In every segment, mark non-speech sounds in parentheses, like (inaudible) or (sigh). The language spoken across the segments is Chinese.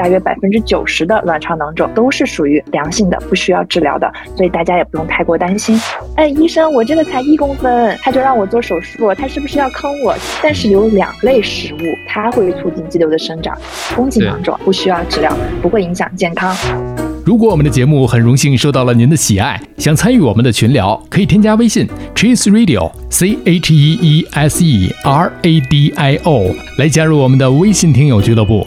大约百分之九十的卵巢囊肿都是属于良性的，不需要治疗的，所以大家也不用太过担心。哎，医生，我这个才一公分，他就让我做手术，他是不是要坑我？但是有两类食物，它会促进肌瘤的生长，宫颈囊肿不需要治疗，不会影响健康。如果我们的节目很荣幸受到了您的喜爱，想参与我们的群聊，可以添加微信 Cheese Radio C H E E S E R A D I O 来加入我们的微信听友俱乐部。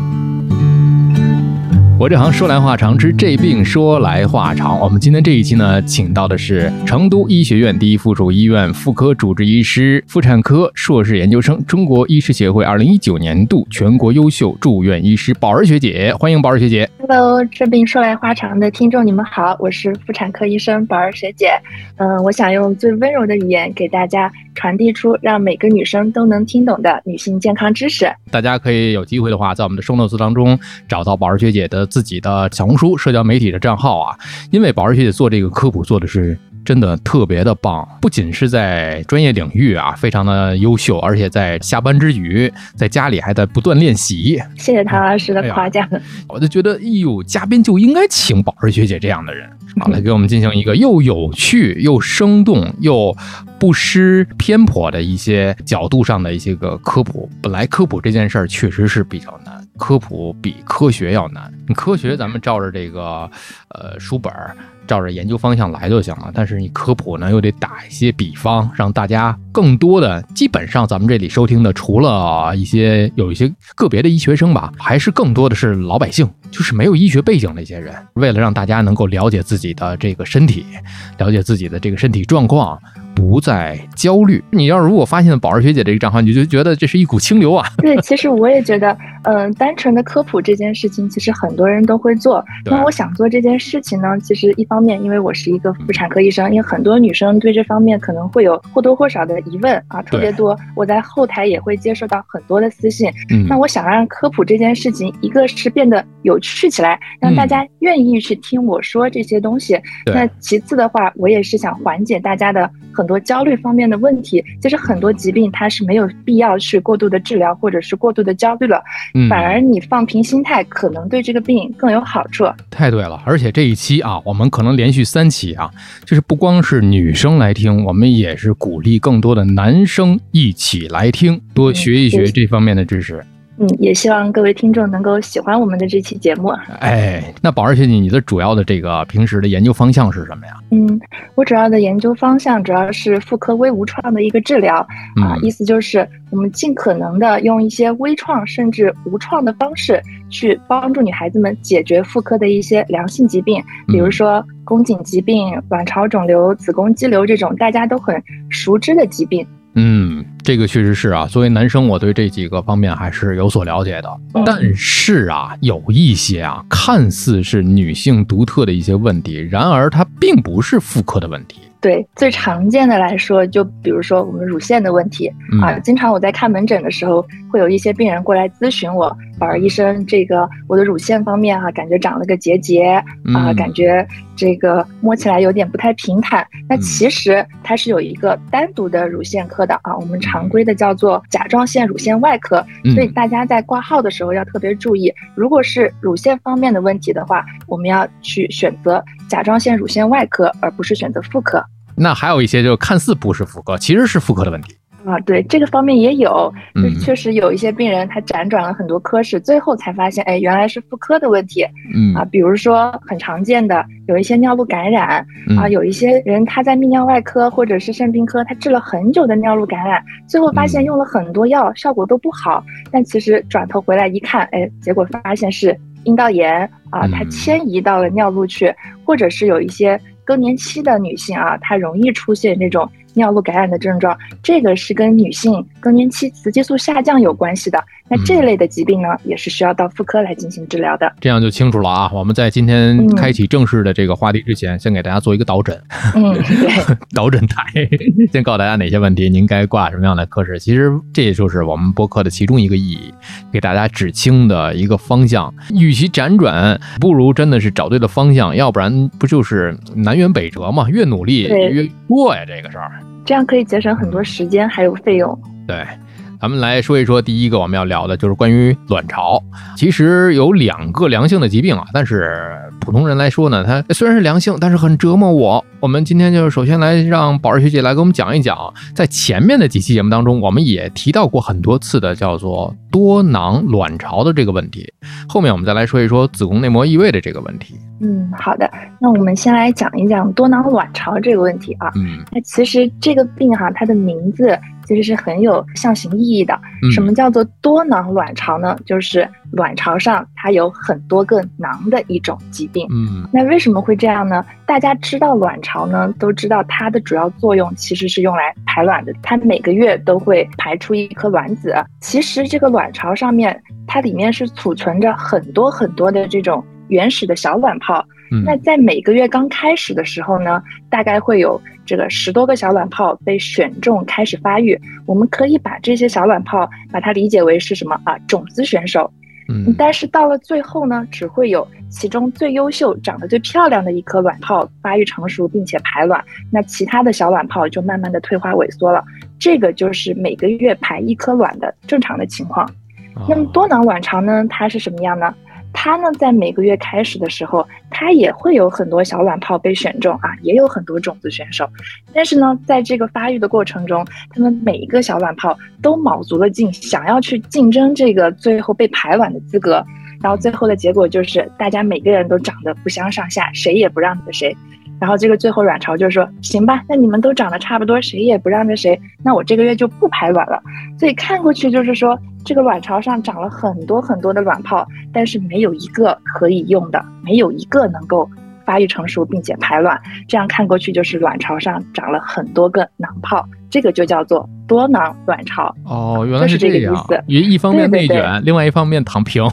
我这行说来话长，之这病说来话长。我们今天这一期呢，请到的是成都医学院第一附属医院妇科主治医师、妇产科硕士研究生，中国医师协会二零一九年度全国优秀住院医师宝儿学姐。欢迎宝儿学姐。Hello，这病说来话长的听众，你们好，我是妇产科医生宝儿学姐。嗯，我想用最温柔的语言给大家传递出让每个女生都能听懂的女性健康知识。大家可以有机会的话，在我们的收 notes 当中找到宝儿学姐的。自己的小红书社交媒体的账号啊，因为宝儿学姐做这个科普做的是真的特别的棒，不仅是在专业领域啊非常的优秀，而且在下班之余，在家里还在不断练习。谢谢唐老师的夸奖，我就觉得，哎呦，嘉宾就应该请宝儿学姐这样的人，(laughs) 好来给我们进行一个又有趣又生动又不失偏颇的一些角度上的一些个科普。本来科普这件事儿确实是比较难。科普比科学要难，科学咱们照着这个，呃，书本儿，照着研究方向来就行了。但是你科普呢，又得打一些比方，让大家更多的，基本上咱们这里收听的，除了一些有一些个别的医学生吧，还是更多的是老百姓，就是没有医学背景的一些人。为了让大家能够了解自己的这个身体，了解自己的这个身体状况。不再焦虑。你要是如果发现宝儿学姐这个账号，你就觉得这是一股清流啊。对，(laughs) 其实我也觉得，嗯，单纯的科普这件事情，其实很多人都会做。那我想做这件事情呢，其实一方面，因为我是一个妇产科医生，因为很多女生对这方面可能会有或多或少的疑问啊，特别多。我在后台也会接受到很多的私信。嗯，那我想让科普这件事情，一个是变得有趣起来，让大家愿意去听我说这些东西。那其次的话，我也是想缓解大家的。很多焦虑方面的问题，其实很多疾病它是没有必要去过度的治疗或者是过度的焦虑了，反而你放平心态，可能对这个病更有好处。太对了，而且这一期啊，我们可能连续三期啊，就是不光是女生来听，我们也是鼓励更多的男生一起来听，多学一学这方面的知识。嗯，也希望各位听众能够喜欢我们的这期节目。哎，那宝儿学姐，你的主要的这个平时的研究方向是什么呀？嗯，我主要的研究方向主要是妇科微无创的一个治疗啊，意思就是我们尽可能的用一些微创甚至无创的方式，去帮助女孩子们解决妇科的一些良性疾病，比如说宫颈疾病、卵巢肿瘤、子宫肌瘤这种大家都很熟知的疾病。嗯，这个确实是啊。作为男生，我对这几个方面还是有所了解的。但是啊，有一些啊，看似是女性独特的一些问题，然而它并不是妇科的问题。对最常见的来说，就比如说我们乳腺的问题啊，经常我在看门诊的时候，会有一些病人过来咨询我，宝儿医生，这个我的乳腺方面哈，感觉长了个结节啊，感觉这个摸起来有点不太平坦。那其实它是有一个单独的乳腺科的啊，我们常规的叫做甲状腺乳腺外科。所以大家在挂号的时候要特别注意，如果是乳腺方面的问题的话，我们要去选择甲状腺乳腺外科，而不是选择妇科。那还有一些就看似不是妇科，其实是妇科的问题啊。对这个方面也有，就确实有一些病人他辗转了很多科室，最后才发现，哎，原来是妇科的问题。嗯啊，比如说很常见的有一些尿路感染啊，有一些人他在泌尿外科或者是肾病科，他治了很久的尿路感染，最后发现用了很多药，效果都不好。但其实转头回来一看，哎，结果发现是阴道炎啊，它迁移到了尿路去，或者是有一些。更年期的女性啊，她容易出现这种尿路感染的症状，这个是跟女性更年期雌激素下降有关系的。那这类的疾病呢，也是需要到妇科来进行治疗的。这样就清楚了啊！我们在今天开启正式的这个话题之前，先给大家做一个导诊。嗯，(laughs) 对，导诊台，(laughs) 先告诉大家哪些问题您该挂什么样的科室。其实这也就是我们播客的其中一个意义，给大家指清的一个方向。与其辗转，不如真的是找对了方向，要不然不就是南辕北辙嘛？越努力越弱呀，这个事儿。这样可以节省很多时间还有费用。对。咱们来说一说，第一个我们要聊的就是关于卵巢。其实有两个良性的疾病啊，但是普通人来说呢，它虽然是良性，但是很折磨我。我们今天就是首先来让宝儿学姐来给我们讲一讲，在前面的几期节目当中，我们也提到过很多次的叫做多囊卵巢的这个问题。后面我们再来说一说子宫内膜异位的这个问题。嗯，好的，那我们先来讲一讲多囊卵巢这个问题啊。嗯，那其实这个病哈，它的名字。其实是很有象形意义的。什么叫做多囊卵巢呢？就是卵巢上它有很多个囊的一种疾病。嗯，那为什么会这样呢？大家知道卵巢呢，都知道它的主要作用其实是用来排卵的。它每个月都会排出一颗卵子。其实这个卵巢上面，它里面是储存着很多很多的这种原始的小卵泡。那在每个月刚开始的时候呢，大概会有这个十多个小卵泡被选中开始发育。我们可以把这些小卵泡把它理解为是什么啊？种子选手。嗯，但是到了最后呢，只会有其中最优秀、长得最漂亮的一颗卵泡发育成熟并且排卵，那其他的小卵泡就慢慢的退化萎缩了。这个就是每个月排一颗卵的正常的情况。那么多囊卵巢呢，它是什么样呢？它呢，在每个月开始的时候，它也会有很多小卵泡被选中啊，也有很多种子选手。但是呢，在这个发育的过程中，它们每一个小卵泡都卯足了劲，想要去竞争这个最后被排卵的资格。然后最后的结果就是，大家每个人都长得不相上下，谁也不让着谁。然后这个最后卵巢就说：“行吧，那你们都长得差不多，谁也不让着谁，那我这个月就不排卵了。”所以看过去就是说，这个卵巢上长了很多很多的卵泡，但是没有一个可以用的，没有一个能够发育成熟并且排卵。这样看过去就是卵巢上长了很多个囊泡，这个就叫做多囊卵巢。哦，原来是这个意思。一方面内卷，另外一方面躺平。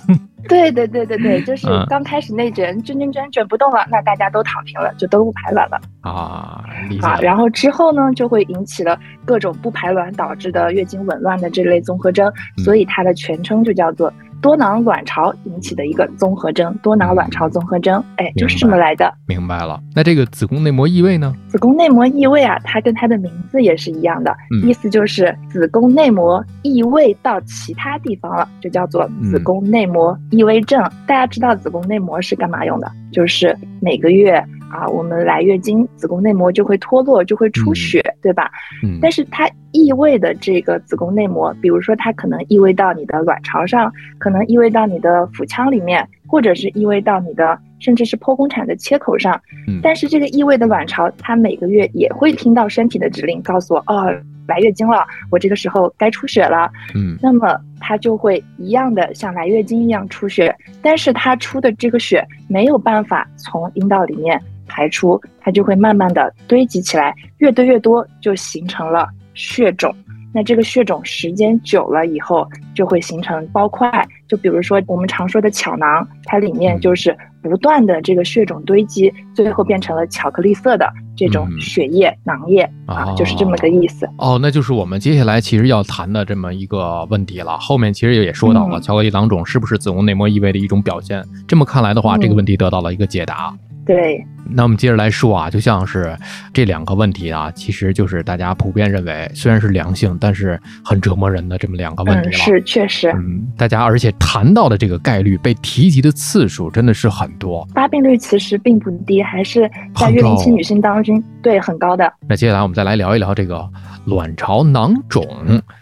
对对对对对，就是刚开始内卷，卷卷卷卷不动了，那大家都躺平了，就都不排卵了啊。啊，然后之后呢，就会引起了各种不排卵导致的月经紊乱的这类综合征，所以它的全称就叫做。多囊卵巢引起的一个综合征，多囊卵巢综合征，哎，就是这么来的。明白了。那这个子宫内膜异位呢？子宫内膜异位啊，它跟它的名字也是一样的，意思就是子宫内膜异位到其他地方了，就叫做子宫内膜异位症。大家知道子宫内膜是干嘛用的？就是每个月。啊，我们来月经，子宫内膜就会脱落，就会出血，对吧？嗯。但是它异位的这个子宫内膜，比如说它可能异位到你的卵巢上，可能异位到你的腹腔里面，或者是异位到你的甚至是剖宫产的切口上。嗯。但是这个异位的卵巢，它每个月也会听到身体的指令，告诉我哦。来月经了，我这个时候该出血了。嗯，那么它就会一样的像来月经一样出血，但是它出的这个血没有办法从阴道里面排出，它就会慢慢的堆积起来，越堆越多，就形成了血肿。那这个血肿时间久了以后，就会形成包块。就比如说我们常说的巧囊，它里面就是不断的这个血肿堆积，最后变成了巧克力色的这种血液囊液啊，就是这么个意思。哦，那就是我们接下来其实要谈的这么一个问题了。后面其实也说到了，巧克力囊肿是不是子宫内膜异位的一种表现？这么看来的话，这个问题得到了一个解答。对。那我们接着来说啊，就像是这两个问题啊，其实就是大家普遍认为虽然是良性，但是很折磨人的这么两个问题了。是，确实。嗯，大家而且谈到的这个概率被提及的次数真的是很多，发病率其实并不低，还是在月龄期女性当中对很高的。那接下来我们再来聊一聊这个卵巢囊肿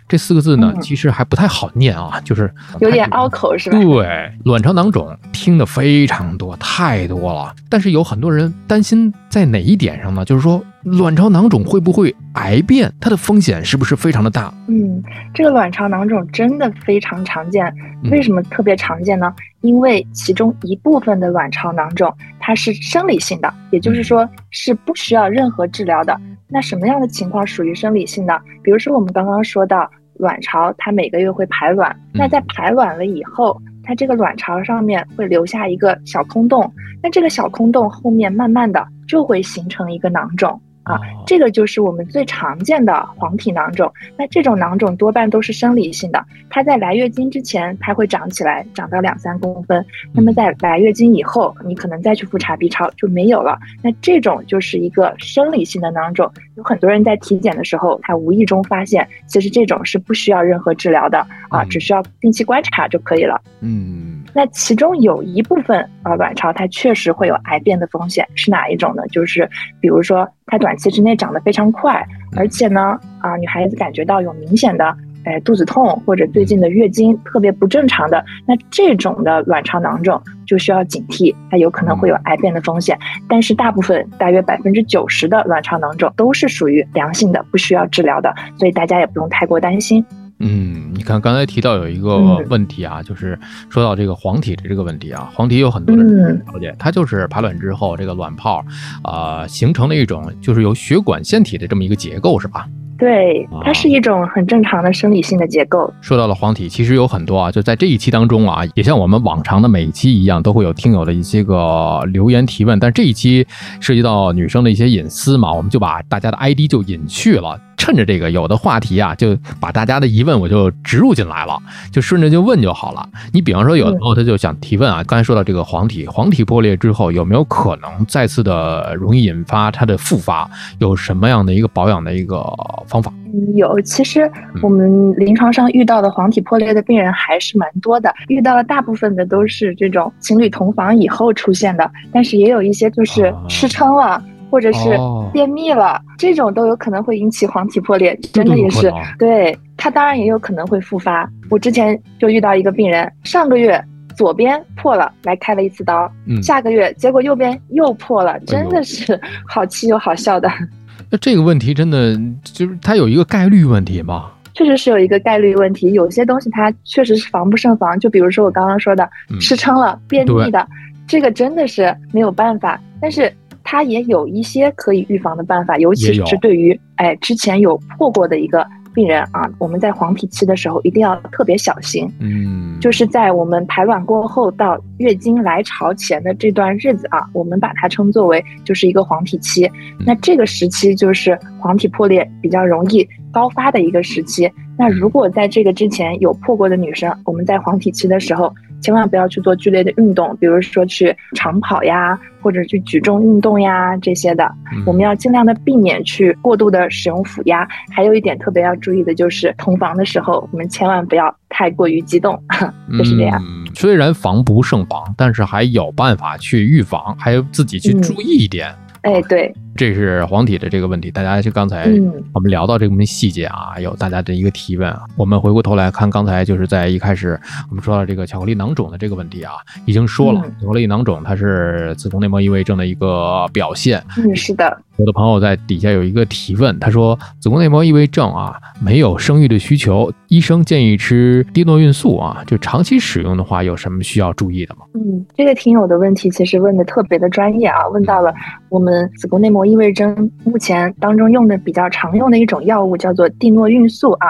这四个字呢，其实还不太好念啊，就是有点拗口，是吧？对，卵巢囊肿听的非常多，太多了，但是有很多人。担心在哪一点上呢？就是说，卵巢囊肿会不会癌变？它的风险是不是非常的大？嗯，这个卵巢囊肿真的非常常见。为什么特别常见呢？因为其中一部分的卵巢囊肿。它是生理性的，也就是说是不需要任何治疗的。那什么样的情况属于生理性的？比如说我们刚刚说到卵巢，它每个月会排卵，那在排卵了以后，它这个卵巢上面会留下一个小空洞，那这个小空洞后面慢慢的就会形成一个囊肿。啊，这个就是我们最常见的黄体囊肿。那这种囊肿多半都是生理性的，它在来月经之前它会长起来，长到两三公分。那么在来月经以后，你可能再去复查 B 超就没有了。那这种就是一个生理性的囊肿。有很多人在体检的时候，他无意中发现，其实这种是不需要任何治疗的啊，只需要定期观察就可以了。嗯。那其中有一部分啊，卵巢它确实会有癌变的风险，是哪一种呢？就是比如说它短期之内长得非常快，而且呢啊，女孩子感觉到有明显的哎肚子痛或者最近的月经特别不正常的，那这种的卵巢囊肿就需要警惕，它有可能会有癌变的风险。但是大部分大约百分之九十的卵巢囊肿都是属于良性的，不需要治疗的，所以大家也不用太过担心。嗯，你看刚才提到有一个问题啊，就是说到这个黄体的这个问题啊，黄体有很多人了解，它就是排卵之后这个卵泡啊形成的一种就是由血管腺体的这么一个结构，是吧？对，它是一种很正常的生理性的结构。说到了黄体，其实有很多啊，就在这一期当中啊，也像我们往常的每一期一样，都会有听友的一些个留言提问，但这一期涉及到女生的一些隐私嘛，我们就把大家的 ID 就隐去了。趁着这个有的话题啊，就把大家的疑问我就植入进来了，就顺着就问就好了。你比方说有的朋友他就想提问啊，刚才说到这个黄体，黄体破裂之后有没有可能再次的容易引发它的复发？有什么样的一个保养的一个方法？有，其实我们临床上遇到的黄体破裂的病人还是蛮多的，遇到了大部分的都是这种情侣同房以后出现的，但是也有一些就是吃撑了。或者是便秘了，这种都有可能会引起黄体破裂，真的也是。对它当然也有可能会复发。我之前就遇到一个病人，上个月左边破了，来开了一次刀，下个月结果右边又破了，真的是好气又好笑的。(laughs) 那这个问题真的就是它有一个概率问题吗？确实是有一个概率问题，有些东西它确实是防不胜防。就比如说我刚刚说的吃撑了、便秘的，这个真的是没有办法。但是。它也有一些可以预防的办法，尤其是对于哎之前有破过的一个病人啊，我们在黄体期的时候一定要特别小心。嗯，就是在我们排卵过后到月经来潮前的这段日子啊，我们把它称作为就是一个黄体期。那这个时期就是黄体破裂比较容易高发的一个时期。那如果在这个之前有破过的女生，我们在黄体期的时候。千万不要去做剧烈的运动，比如说去长跑呀，或者去举重运动呀这些的。我们要尽量的避免去过度的使用腹压。还有一点特别要注意的就是，同房的时候我们千万不要太过于激动，(laughs) 就是这样。虽然防不胜防，但是还有办法去预防，还有自己去注意一点。哎，对。这是黄体的这个问题，大家就刚才我们聊到这个细节啊，有大家的一个提问啊。我们回过头来看，刚才就是在一开始我们说到这个巧克力囊肿的这个问题啊，已经说了，巧克力囊肿它是子宫内膜异位症的一个表现。嗯，是的。有的朋友在底下有一个提问，他说子宫内膜异位症啊，没有生育的需求，医生建议吃低诺孕素啊，就长期使用的话，有什么需要注意的吗？嗯，这个听友的问题其实问的特别的专业啊，问到了我们子宫内膜。异位症目前当中用的比较常用的一种药物叫做地诺孕素啊，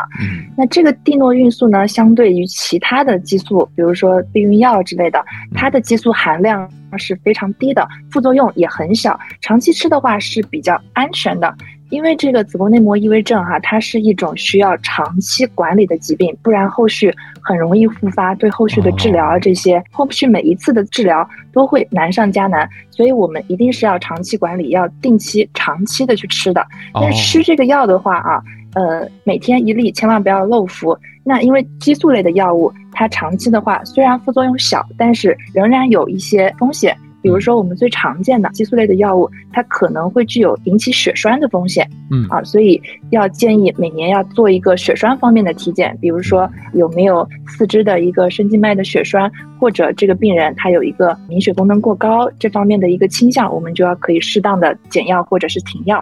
那这个地诺孕素呢，相对于其他的激素，比如说避孕药之类的，它的激素含量是非常低的，副作用也很小，长期吃的话是比较安全的。因为这个子宫内膜异位症哈，它是一种需要长期管理的疾病，不然后续很容易复发，对后续的治疗啊这些，后续每一次的治疗都会难上加难，所以我们一定是要长期管理，要定期长期的去吃的。但是吃这个药的话啊，呃，每天一粒，千万不要漏服。那因为激素类的药物，它长期的话虽然副作用小，但是仍然有一些风险。比如说，我们最常见的激素类的药物，它可能会具有引起血栓的风险。嗯啊，所以要建议每年要做一个血栓方面的体检，比如说有没有四肢的一个深静脉的血栓，或者这个病人他有一个凝血功能过高这方面的一个倾向，我们就要可以适当的减药或者是停药。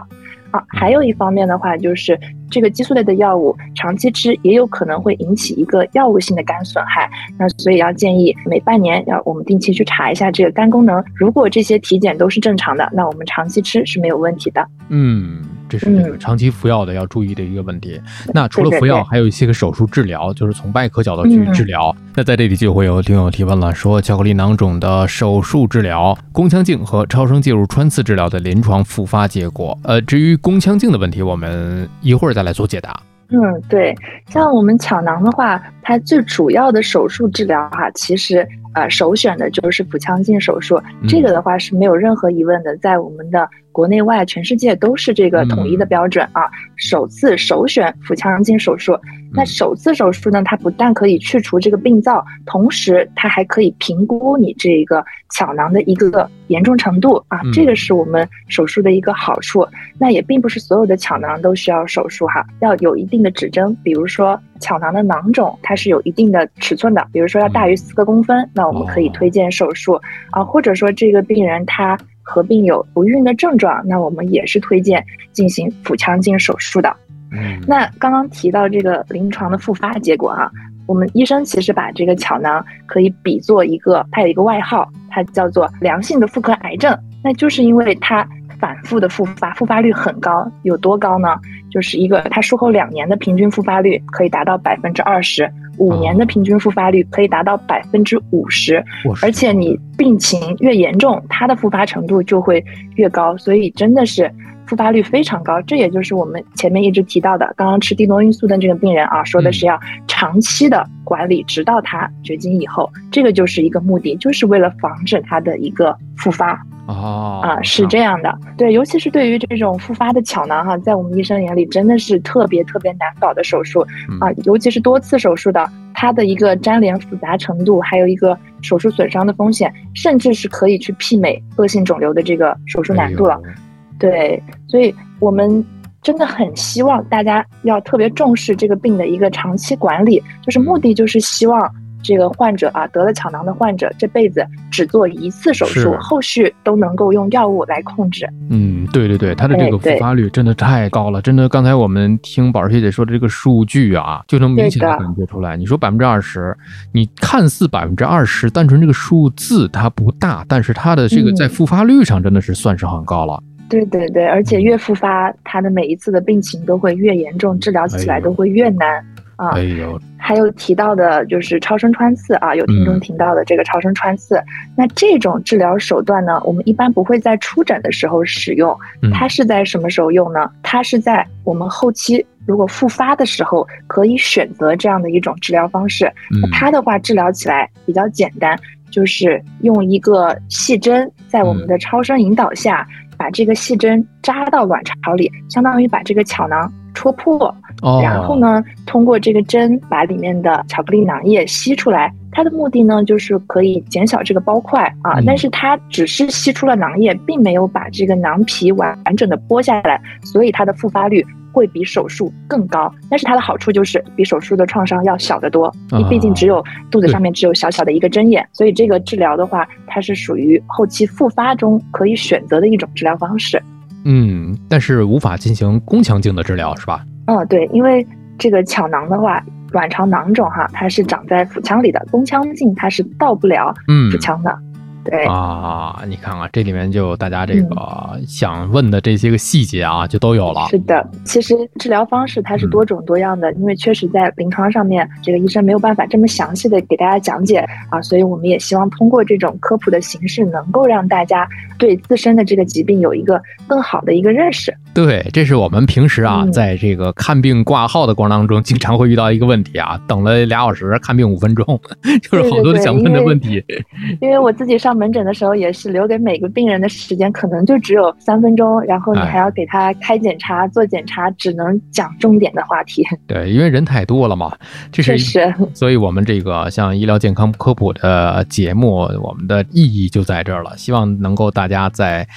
啊。还有一方面的话，就是这个激素类的药物长期吃也有可能会引起一个药物性的肝损害，那所以要建议每半年要我们定期去查一下这个肝功能。如果这些体检都是正常的，那我们长期吃是没有问题的。嗯。这是这个长期服药的要注意的一个问题。那除了服药，还有一些个手术治疗，就是从外科角度去治疗。那在这里就会有听友提问了，说巧克力囊肿的手术治疗、宫腔镜和超声介入穿刺治疗的临床复发结果。呃，至于宫腔镜的问题，我们一会儿再来做解答。嗯，对，像我们巧囊的话，它最主要的手术治疗哈，其实呃首选的就是腹腔镜手术。这个的话是没有任何疑问的，在我们的。国内外全世界都是这个统一的标准啊！首次首选腹腔镜手术。那首次手术呢，它不但可以去除这个病灶，同时它还可以评估你这个巧囊的一个严重程度啊！这个是我们手术的一个好处。那也并不是所有的巧囊都需要手术哈，要有一定的指征。比如说巧囊的囊肿，它是有一定的尺寸的，比如说要大于四个公分，那我们可以推荐手术啊。或者说这个病人他。合并有不孕的症状，那我们也是推荐进行腹腔镜手术的。嗯，那刚刚提到这个临床的复发结果啊，我们医生其实把这个巧囊可以比作一个，它有一个外号，它叫做良性的妇科癌症。那就是因为它反复的复发，复发率很高，有多高呢？就是一个它术后两年的平均复发率可以达到百分之二十。五年的平均复发率可以达到百分之五十，而且你病情越严重，它的复发程度就会越高，所以真的是复发率非常高。这也就是我们前面一直提到的，刚刚吃地诺孕素的这个病人啊，说的是要长期的管理，直到他绝经以后，这个就是一个目的，就是为了防止他的一个复发。哦，啊，是这样的，对，尤其是对于这种复发的巧囊哈，在我们医生眼里真的是特别特别难搞的手术啊，尤其是多次手术的，它的一个粘连复杂程度，还有一个手术损伤的风险，甚至是可以去媲美恶性肿瘤的这个手术难度了。对，所以我们真的很希望大家要特别重视这个病的一个长期管理，就是目的就是希望。这个患者啊，得了巧囊的患者，这辈子只做一次手术，后续都能够用药物来控制。嗯，对对对，他的这个复发率真的太高了，真的。刚才我们听宝儿学姐说的这个数据啊，就能明显的感觉出来。你说百分之二十，你看似百分之二十，单纯这个数字它不大，但是它的这个在复发率上真的是算是很高了。对对对，而且越复发，他的每一次的病情都会越严重，治疗起来都会越难。啊，哎呦，还有提到的就是超声穿刺啊，有听众提到的这个超声穿刺，那这种治疗手段呢，我们一般不会在出诊的时候使用，它是在什么时候用呢？它是在我们后期如果复发的时候可以选择这样的一种治疗方式。那它的话治疗起来比较简单，就是用一个细针在我们的超声引导下，把这个细针扎到卵巢里，相当于把这个巧囊。戳破，然后呢，通过这个针把里面的巧克力囊液吸出来。它的目的呢，就是可以减小这个包块啊，但是它只是吸出了囊液，并没有把这个囊皮完完整的剥下来，所以它的复发率会比手术更高。但是它的好处就是比手术的创伤要小得多，你毕竟只有肚子上面只有小小的一个针眼，所以这个治疗的话，它是属于后期复发中可以选择的一种治疗方式。嗯，但是无法进行宫腔镜的治疗，是吧？嗯，对，因为这个巧囊的话，卵巢囊肿哈，它是长在腹腔里的，宫腔镜它是到不了腹腔的。对啊，你看看这里面就大家这个想问的这些个细节啊，就都有了。是的，其实治疗方式它是多种多样的，因为确实在临床上面，这个医生没有办法这么详细的给大家讲解啊，所以我们也希望通过这种科普的形式，能够让大家对自身的这个疾病有一个更好的一个认识。对，这是我们平时啊，在这个看病挂号的过程当中，经常会遇到一个问题啊，等了俩小时看病五分钟，(laughs) 就是好多想问的问题。(laughs) 因为我自己上。门诊的时候也是留给每个病人的时间可能就只有三分钟，然后你还要给他开检查、做检查，只能讲重点的话题。(laughs) 对，因为人太多了嘛，这是是。所以我们这个像医疗健康科普的节目，我们的意义就在这儿了，希望能够大家在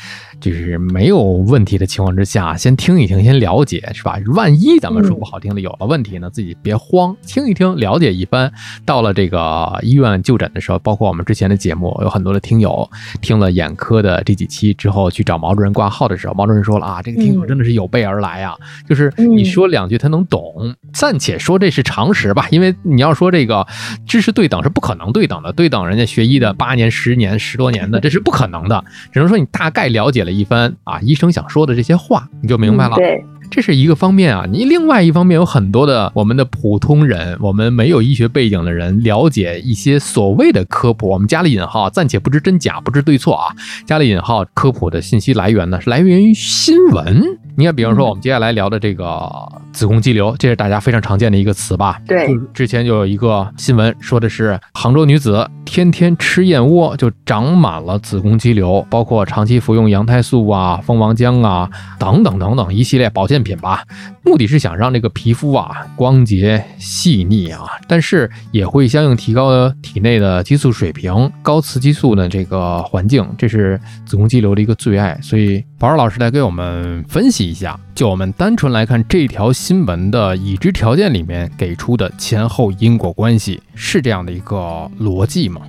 就是没有问题的情况之下，先听一听，先了解，是吧？万一咱们说不好听的有了问题呢，自己别慌，听一听，了解一番。到了这个医院就诊的时候，包括我们之前的节目，有很多的听友听了眼科的这几期之后，去找毛主任挂号的时候，毛主任说了啊，这个听友真的是有备而来啊，就是你说两句他能懂，暂且说这是常识吧，因为你要说这个知识对等是不可能对等的，对等人家学医的八年、十年、十多年的，这是不可能的，只能说你大概了解一番啊，医生想说的这些话，你就明白了。对。这是一个方面啊，你另外一方面有很多的我们的普通人，我们没有医学背景的人，了解一些所谓的科普，我们加了引号，暂且不知真假，不知对错啊，加了引号，科普的信息来源呢是来源于新闻。你看，比方说我们接下来聊的这个子宫肌瘤，这是大家非常常见的一个词吧？对，之前就有一个新闻说的是杭州女子天天吃燕窝就长满了子宫肌瘤，包括长期服用羊胎素啊、蜂王浆啊等等等等一系列保健品吧，目的是想让这个皮肤啊光洁细腻啊，但是也会相应提高体内的激素水平，高雌激素的这个环境，这是子宫肌瘤的一个最爱。所以宝儿老师来给我们分析。一下，就我们单纯来看这条新闻的已知条件里面给出的前后因果关系，是这样的一个逻辑吗？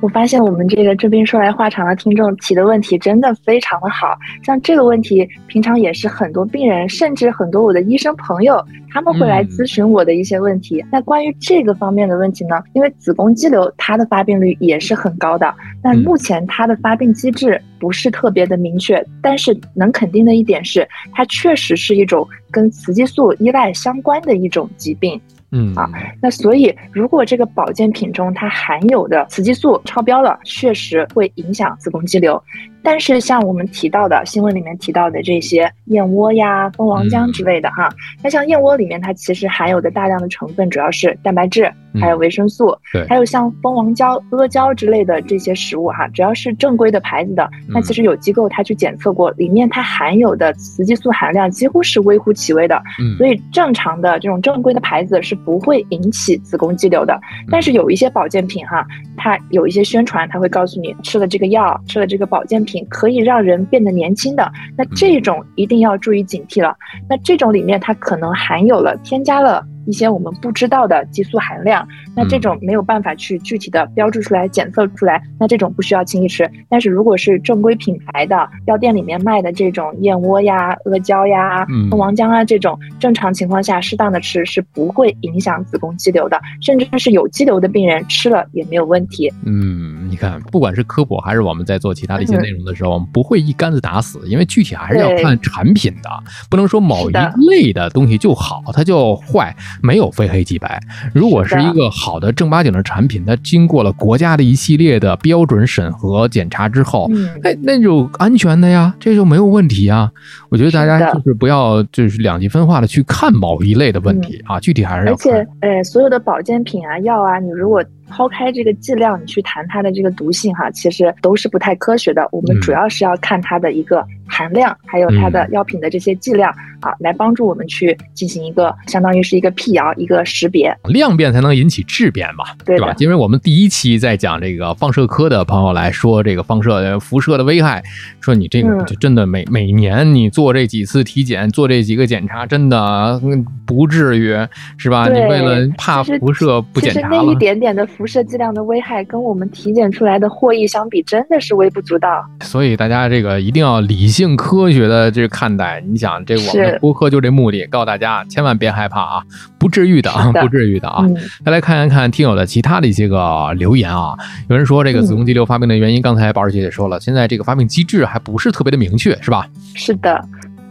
我发现我们这个这边说来话长的听众提的问题真的非常的好，像这个问题，平常也是很多病人，甚至很多我的医生朋友，他们会来咨询我的一些问题。那关于这个方面的问题呢，因为子宫肌瘤它的发病率也是很高的，但目前它的发病机制不是特别的明确。但是能肯定的一点是，它确实是一种跟雌激素依赖相关的一种疾病。嗯啊，那所以如果这个保健品中它含有的雌激素超标了，确实会影响子宫肌瘤。但是像我们提到的新闻里面提到的这些燕窝呀、蜂王浆之类的哈，那像燕窝里面它其实含有的大量的成分主要是蛋白质，还有维生素，对，还有像蜂王胶、阿胶之类的这些食物哈，只要是正规的牌子的，那其实有机构它去检测过，里面它含有的雌激素含量几乎是微乎其微的，嗯，所以正常的这种正规的牌子是不会引起子宫肌瘤的。但是有一些保健品哈，它有一些宣传，它会告诉你吃了这个药，吃了这个保健品。可以让人变得年轻的，那这种一定要注意警惕了。那这种里面它可能含有了添加了。一些我们不知道的激素含量，那这种没有办法去具体的标注出来、检测出来，那这种不需要轻易吃。但是如果是正规品牌的药店里面卖的这种燕窝呀、阿胶呀、蜂王浆啊这种，正常情况下适当的吃是不会影响子宫肌瘤的，甚至是有肌瘤的病人吃了也没有问题。嗯，你看，不管是科普还是我们在做其他的一些内容的时候，我们不会一竿子打死，因为具体还是要看产品的，不能说某一类的东西就好，它就坏。没有非黑即白。如果是一个好的正八经的产品，它经过了国家的一系列的标准审核检查之后，哎，那就安全的呀，这就没有问题啊。我觉得大家就是不要就是两极分化的去看某一类的问题啊，具体还是要。而且，呃，所有的保健品啊、药啊，你如果抛开这个剂量，你去谈它的这个毒性哈，其实都是不太科学的。我们主要是要看它的一个含量，还有它的药品的这些剂量啊，来帮助我们去进行一个相当于是一个辟谣、一个识别。量变才能引起质变嘛，对吧？因为我们第一期在讲这个放射科的朋友来说这个放射辐射的危害，说你这个就真的每每年你做这几次体检，做这几个检查，真的不至于是吧？你为了怕辐射不检查了，那一点点的。辐射剂量的危害跟我们体检出来的获益相比，真的是微不足道。所以大家这个一定要理性科学的这看待。你想，这我们播客就这目的，告诉大家千万别害怕啊，不至于的啊，不至于的啊。再来看一看听友的其他的一些个留言啊，有人说这个子宫肌瘤发病的原因，刚才宝儿姐姐说了，现在这个发病机制还不是特别的明确，是吧？是的。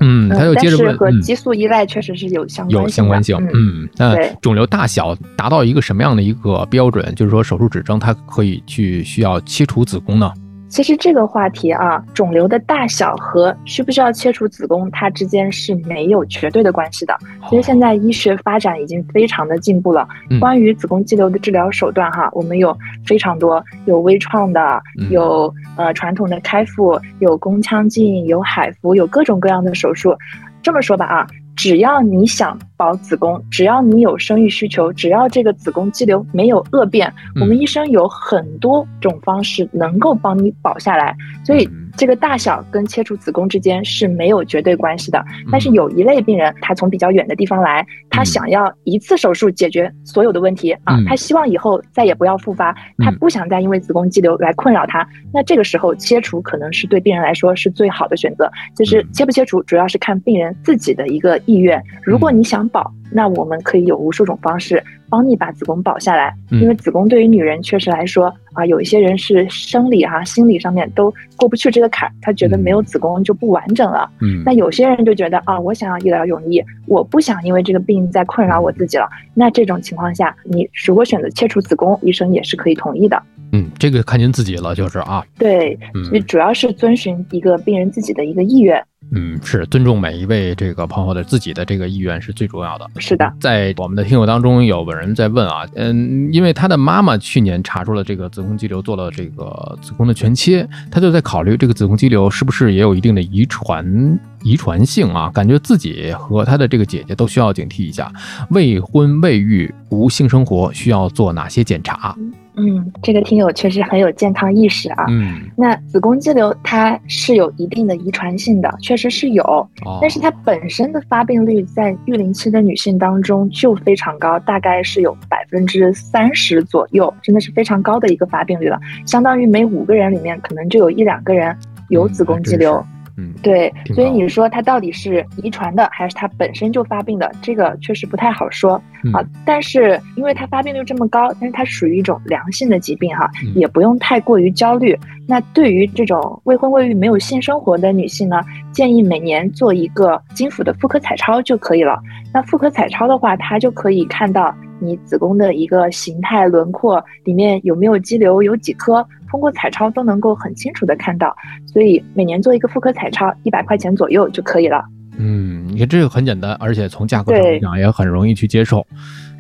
嗯，他又接着问，和激素依赖确实是有相有相关性。嗯，那肿瘤大小达到一个什么样的一个标准？就是说手术指征，它可以去需要切除子宫呢？其实这个话题啊，肿瘤的大小和需不需要切除子宫，它之间是没有绝对的关系的。其实现在医学发展已经非常的进步了。关于子宫肌瘤的治疗手段哈，我们有非常多，有微创的，有呃传统的开腹，有宫腔镜，有海服，有各种各样的手术。这么说吧啊。只要你想保子宫，只要你有生育需求，只要这个子宫肌瘤没有恶变，我们医生有很多种方式能够帮你保下来。所以这个大小跟切除子宫之间是没有绝对关系的。但是有一类病人，他从比较远的地方来，他想要一次手术解决所有的问题啊，他希望以后再也不要复发，他不想再因为子宫肌瘤来困扰他。那这个时候切除可能是对病人来说是最好的选择。就是切不切除，主要是看病人自己的一个意愿。如果你想保，那我们可以有无数种方式。帮你把子宫保下来，因为子宫对于女人确实来说啊，有一些人是生理哈、心理上面都过不去这个坎，他觉得没有子宫就不完整了。嗯，那有些人就觉得啊，我想要一劳永逸，我不想因为这个病再困扰我自己了。那这种情况下，你如果选择切除子宫，医生也是可以同意的。嗯，这个看您自己了，就是啊。对，所以主要是遵循一个病人自己的一个意愿。嗯，是尊重每一位这个朋友的自己的这个意愿是最重要的。是的，在我们的听友当中，有个人在问啊，嗯，因为他的妈妈去年查出了这个子宫肌瘤，做了这个子宫的全切，他就在考虑这个子宫肌瘤是不是也有一定的遗传遗传性啊？感觉自己和他的这个姐姐都需要警惕一下，未婚未育无性生活需要做哪些检查？嗯，这个听友确实很有健康意识啊。嗯，那子宫肌瘤它是有一定的遗传性的，确实是有，但是它本身的发病率在育龄期的女性当中就非常高，大概是有百分之三十左右，真的是非常高的一个发病率了，相当于每五个人里面可能就有一两个人有子宫肌瘤。嗯，对，所以你说它到底是遗传的还是它本身就发病的，这个确实不太好说啊。但是因为它发病率这么高，但是它属于一种良性的疾病哈，也不用太过于焦虑。那对于这种未婚未育没有性生活的女性呢，建议每年做一个经腹的妇科彩超就可以了。那妇科彩超的话，它就可以看到你子宫的一个形态轮廓里面有没有肌瘤，有几颗。通过彩超都能够很清楚的看到，所以每年做一个妇科彩超，一百块钱左右就可以了。嗯，你看这个很简单，而且从价格上来讲也很容易去接受。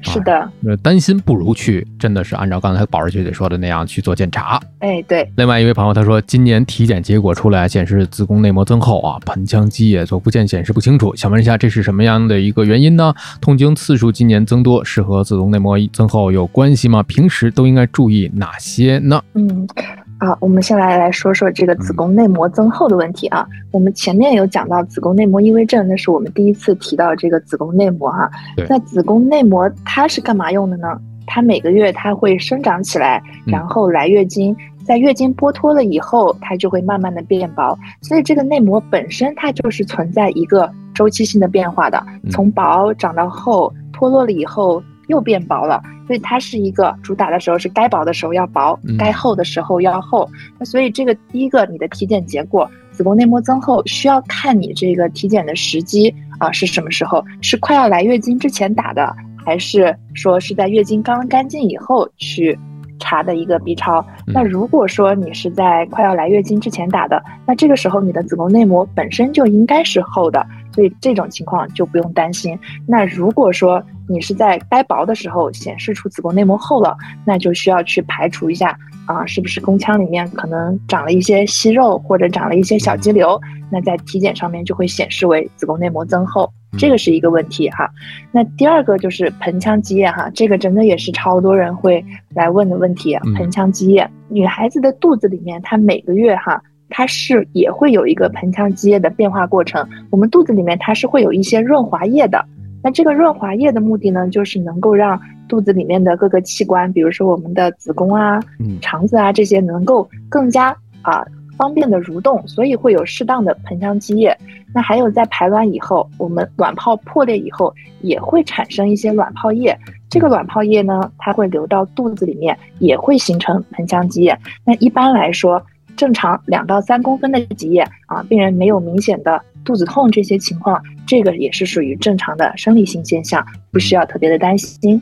是的，担心不如去，真的是按照刚才宝儿学姐说的那样去做检查。哎，对。另外一位朋友他说，今年体检结果出来显示子宫内膜增厚啊，盆腔积液做腹片显示不清楚，想问一下这是什么样的一个原因呢？痛经次数今年增多是和子宫内膜增厚有关系吗？平时都应该注意哪些呢？嗯。啊，我们先来来说说这个子宫内膜增厚的问题啊。我们前面有讲到子宫内膜异位症，那是我们第一次提到这个子宫内膜哈。那子宫内膜它是干嘛用的呢？它每个月它会生长起来，然后来月经，在月经剥脱了以后，它就会慢慢的变薄。所以这个内膜本身它就是存在一个周期性的变化的，从薄长到厚，脱落了以后。又变薄了，所以它是一个主打的时候是该薄的时候要薄，该厚的时候要厚。那所以这个第一个，你的体检结果子宫内膜增厚需要看你这个体检的时机啊是什么时候？是快要来月经之前打的，还是说是在月经刚干净以后去查的一个 B 超？那如果说你是在快要来月经之前打的，那这个时候你的子宫内膜本身就应该是厚的，所以这种情况就不用担心。那如果说你是在该薄的时候显示出子宫内膜厚了，那就需要去排除一下啊，是不是宫腔里面可能长了一些息肉或者长了一些小肌瘤？那在体检上面就会显示为子宫内膜增厚，这个是一个问题哈。那第二个就是盆腔积液哈，这个真的也是超多人会来问的问题。盆腔积液，女孩子的肚子里面，她每个月哈，它是也会有一个盆腔积液的变化过程。我们肚子里面它是会有一些润滑液的。那这个润滑液的目的呢，就是能够让肚子里面的各个器官，比如说我们的子宫啊、肠子啊这些，能够更加啊方便的蠕动，所以会有适当的盆腔积液。那还有在排卵以后，我们卵泡破裂以后，也会产生一些卵泡液。这个卵泡液呢，它会流到肚子里面，也会形成盆腔积液。那一般来说，正常两到三公分的积液啊，病人没有明显的。肚子痛这些情况，这个也是属于正常的生理性现象，不需要特别的担心。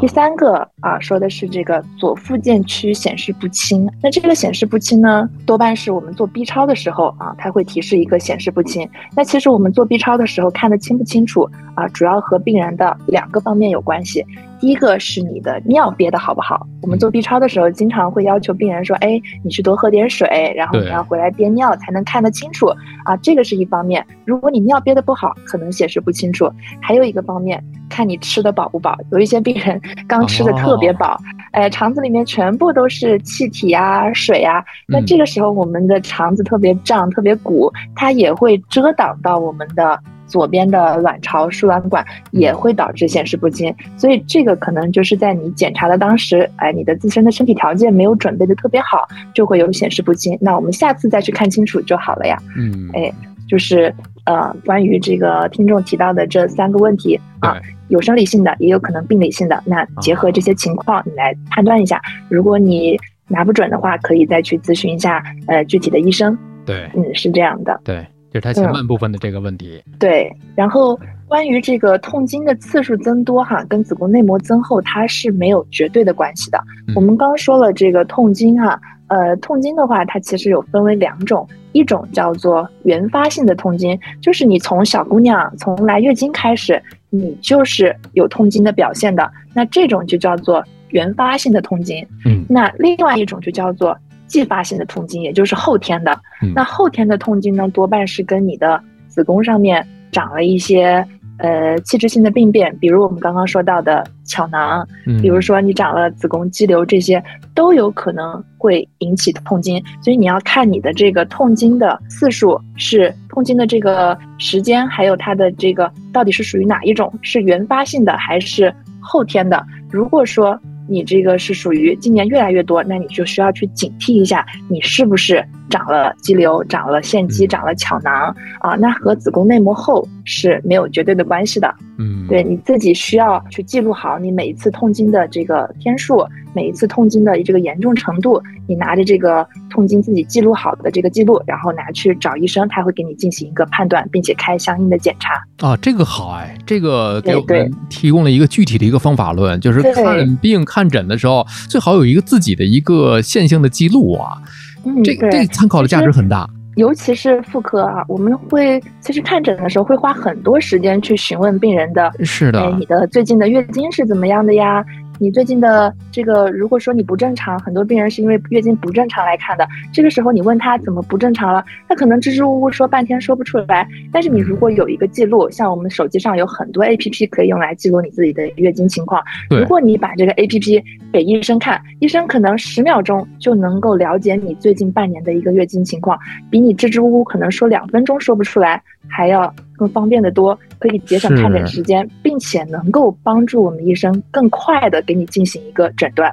第三个啊，说的是这个左附件区显示不清。那这个显示不清呢，多半是我们做 B 超的时候啊，它会提示一个显示不清。那其实我们做 B 超的时候看得清不清楚啊，主要和病人的两个方面有关系。第一个是你的尿憋的好不好？我们做 B 超的时候，经常会要求病人说：“哎，你去多喝点水，然后你要回来憋尿才能看得清楚啊。”这个是一方面。如果你尿憋得不好，可能显示不清楚。还有一个方面。看你吃的饱不饱。有一些病人刚吃的特别饱，哎，肠子里面全部都是气体啊、水啊，那这个时候我们的肠子特别胀、特别鼓，它也会遮挡到我们的。左边的卵巢输卵管也会导致显示不清，所以这个可能就是在你检查的当时，哎，你的自身的身体条件没有准备的特别好，就会有显示不清。那我们下次再去看清楚就好了呀。嗯，哎，就是呃，关于这个听众提到的这三个问题啊，有生理性的，也有可能病理性的。那结合这些情况，你来判断一下。如果你拿不准的话，可以再去咨询一下呃具体的医生。对，嗯，是这样的。对。就是它前半部分的这个问题，对。然后关于这个痛经的次数增多哈，跟子宫内膜增厚它是没有绝对的关系的。我们刚说了这个痛经哈，呃，痛经的话它其实有分为两种，一种叫做原发性的痛经，就是你从小姑娘从来月经开始，你就是有痛经的表现的，那这种就叫做原发性的痛经。嗯。那另外一种就叫做。继发性的痛经，也就是后天的。那后天的痛经呢，多半是跟你的子宫上面长了一些呃器质性的病变，比如我们刚刚说到的巧囊，比如说你长了子宫肌瘤，这些都有可能会引起痛经。所以你要看你的这个痛经的次数，是痛经的这个时间，还有它的这个到底是属于哪一种，是原发性的还是后天的。如果说你这个是属于今年越来越多，那你就需要去警惕一下，你是不是长了肌瘤、长了腺肌、长了巧囊啊？那和子宫内膜厚是没有绝对的关系的。嗯，对，你自己需要去记录好你每一次痛经的这个天数。每一次痛经的这个严重程度，你拿着这个痛经自己记录好的这个记录，然后拿去找医生，他会给你进行一个判断，并且开相应的检查。啊，这个好哎，这个给我们提供了一个具体的一个方法论，就是看病看诊的时候，最好有一个自己的一个线性的记录啊。嗯，这这参考的价值很大。尤其是妇科啊，我们会其实看诊的时候会花很多时间去询问病人的，是的，你的最近的月经是怎么样的呀？你最近的这个，如果说你不正常，很多病人是因为月经不正常来看的。这个时候你问他怎么不正常了，他可能支支吾吾说半天说不出来。但是你如果有一个记录，像我们手机上有很多 A P P 可以用来记录你自己的月经情况。如果你把这个 A P P 给医生看，医生可能十秒钟就能够了解你最近半年的一个月经情况，比你支支吾吾可能说两分钟说不出来还要更方便的多。可以节省看诊时间，并且能够帮助我们医生更快的给你进行一个诊断。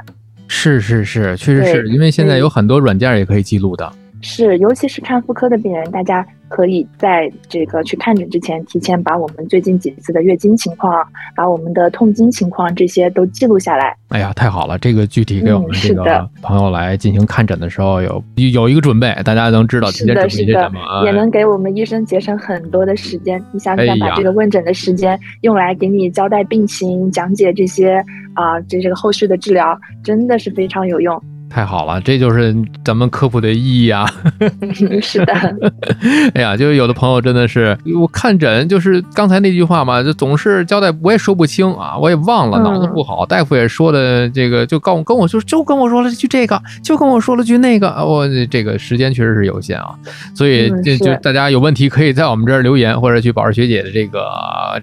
是是是，确实是因为现在有很多软件也可以记录的。是，尤其是看妇科的病人，大家可以在这个去看诊之前，提前把我们最近几次的月经情况，把我们的痛经情况这些都记录下来。哎呀，太好了！这个具体给我们这个朋友来进行看诊的时候有有一个准备，大家能知道提前准备些什么，也能给我们医生节省很多的时间。你想想，把这个问诊的时间用来给你交代病情、讲解这些啊，这这个后续的治疗，真的是非常有用。太好了，这就是咱们科普的意义啊！是的，(laughs) 哎呀，就有的朋友真的是，我看诊就是刚才那句话嘛，就总是交代，我也说不清啊，我也忘了，脑子不好。大夫也说的这个，就告跟我说，就跟我说了句这个，就跟我说了句那个，我这个时间确实是有限啊，所以就就大家有问题可以在我们这儿留言，或者去宝儿学姐的这个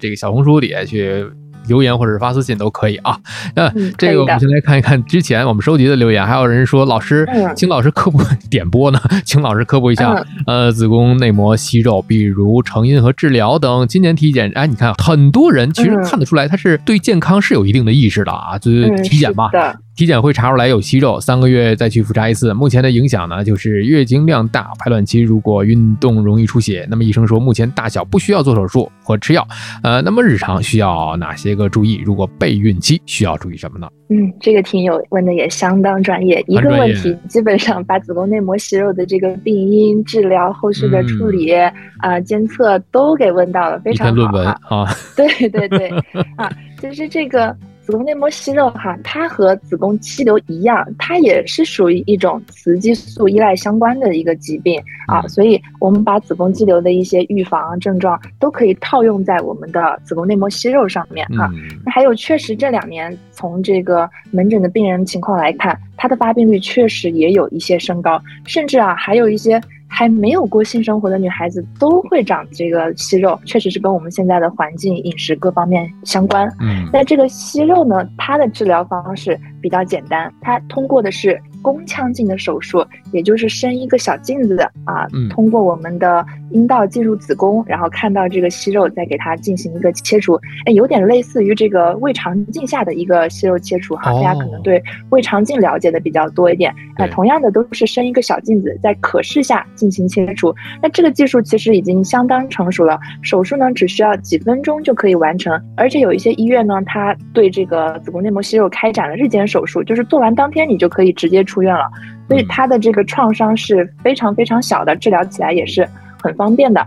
这个小红书里去。留言或者是发私信都可以啊。那这个我们先来看一看之前我们收集的留言，还有人说老师，请老师科普点播呢，(laughs) 请老师科普一下，呃，子宫内膜息肉，比如成因和治疗等。今年体检，哎，你看很多人其实看得出来，他是对健康是有一定的意识的啊，就是体检吧。体检会查出来有息肉，三个月再去复查一次。目前的影响呢，就是月经量大，排卵期如果运动容易出血。那么医生说，目前大小不需要做手术和吃药。呃，那么日常需要哪些个注意？如果备孕期需要注意什么呢？嗯，这个听友问的也相当专业，一个问题基本上把子宫内膜息肉的这个病因、治疗、后续的处理啊、监测都给问到了，非常好。论文啊，(laughs) 对对对啊，其实这个。子宫内膜息肉哈，它和子宫肌瘤一样，它也是属于一种雌激素依赖相关的一个疾病啊，所以我们把子宫肌瘤的一些预防症状都可以套用在我们的子宫内膜息肉上面啊。那还有，确实这两年从这个门诊的病人情况来看，它的发病率确实也有一些升高，甚至啊，还有一些。还没有过性生活的女孩子都会长这个息肉，确实是跟我们现在的环境、饮食各方面相关。嗯，那这个息肉呢，它的治疗方式比较简单，它通过的是。宫腔镜的手术，也就是伸一个小镜子啊，通过我们的阴道进入子宫，然后看到这个息肉，再给它进行一个切除。哎，有点类似于这个胃肠镜下的一个息肉切除哈。大家可能对胃肠镜了解的比较多一点。那同样的都是伸一个小镜子，在可视下进行切除。那这个技术其实已经相当成熟了，手术呢只需要几分钟就可以完成。而且有一些医院呢，它对这个子宫内膜息肉开展了日间手术，就是做完当天你就可以直接出。出院了，所以他的这个创伤是非常非常小的，治疗起来也是很方便的。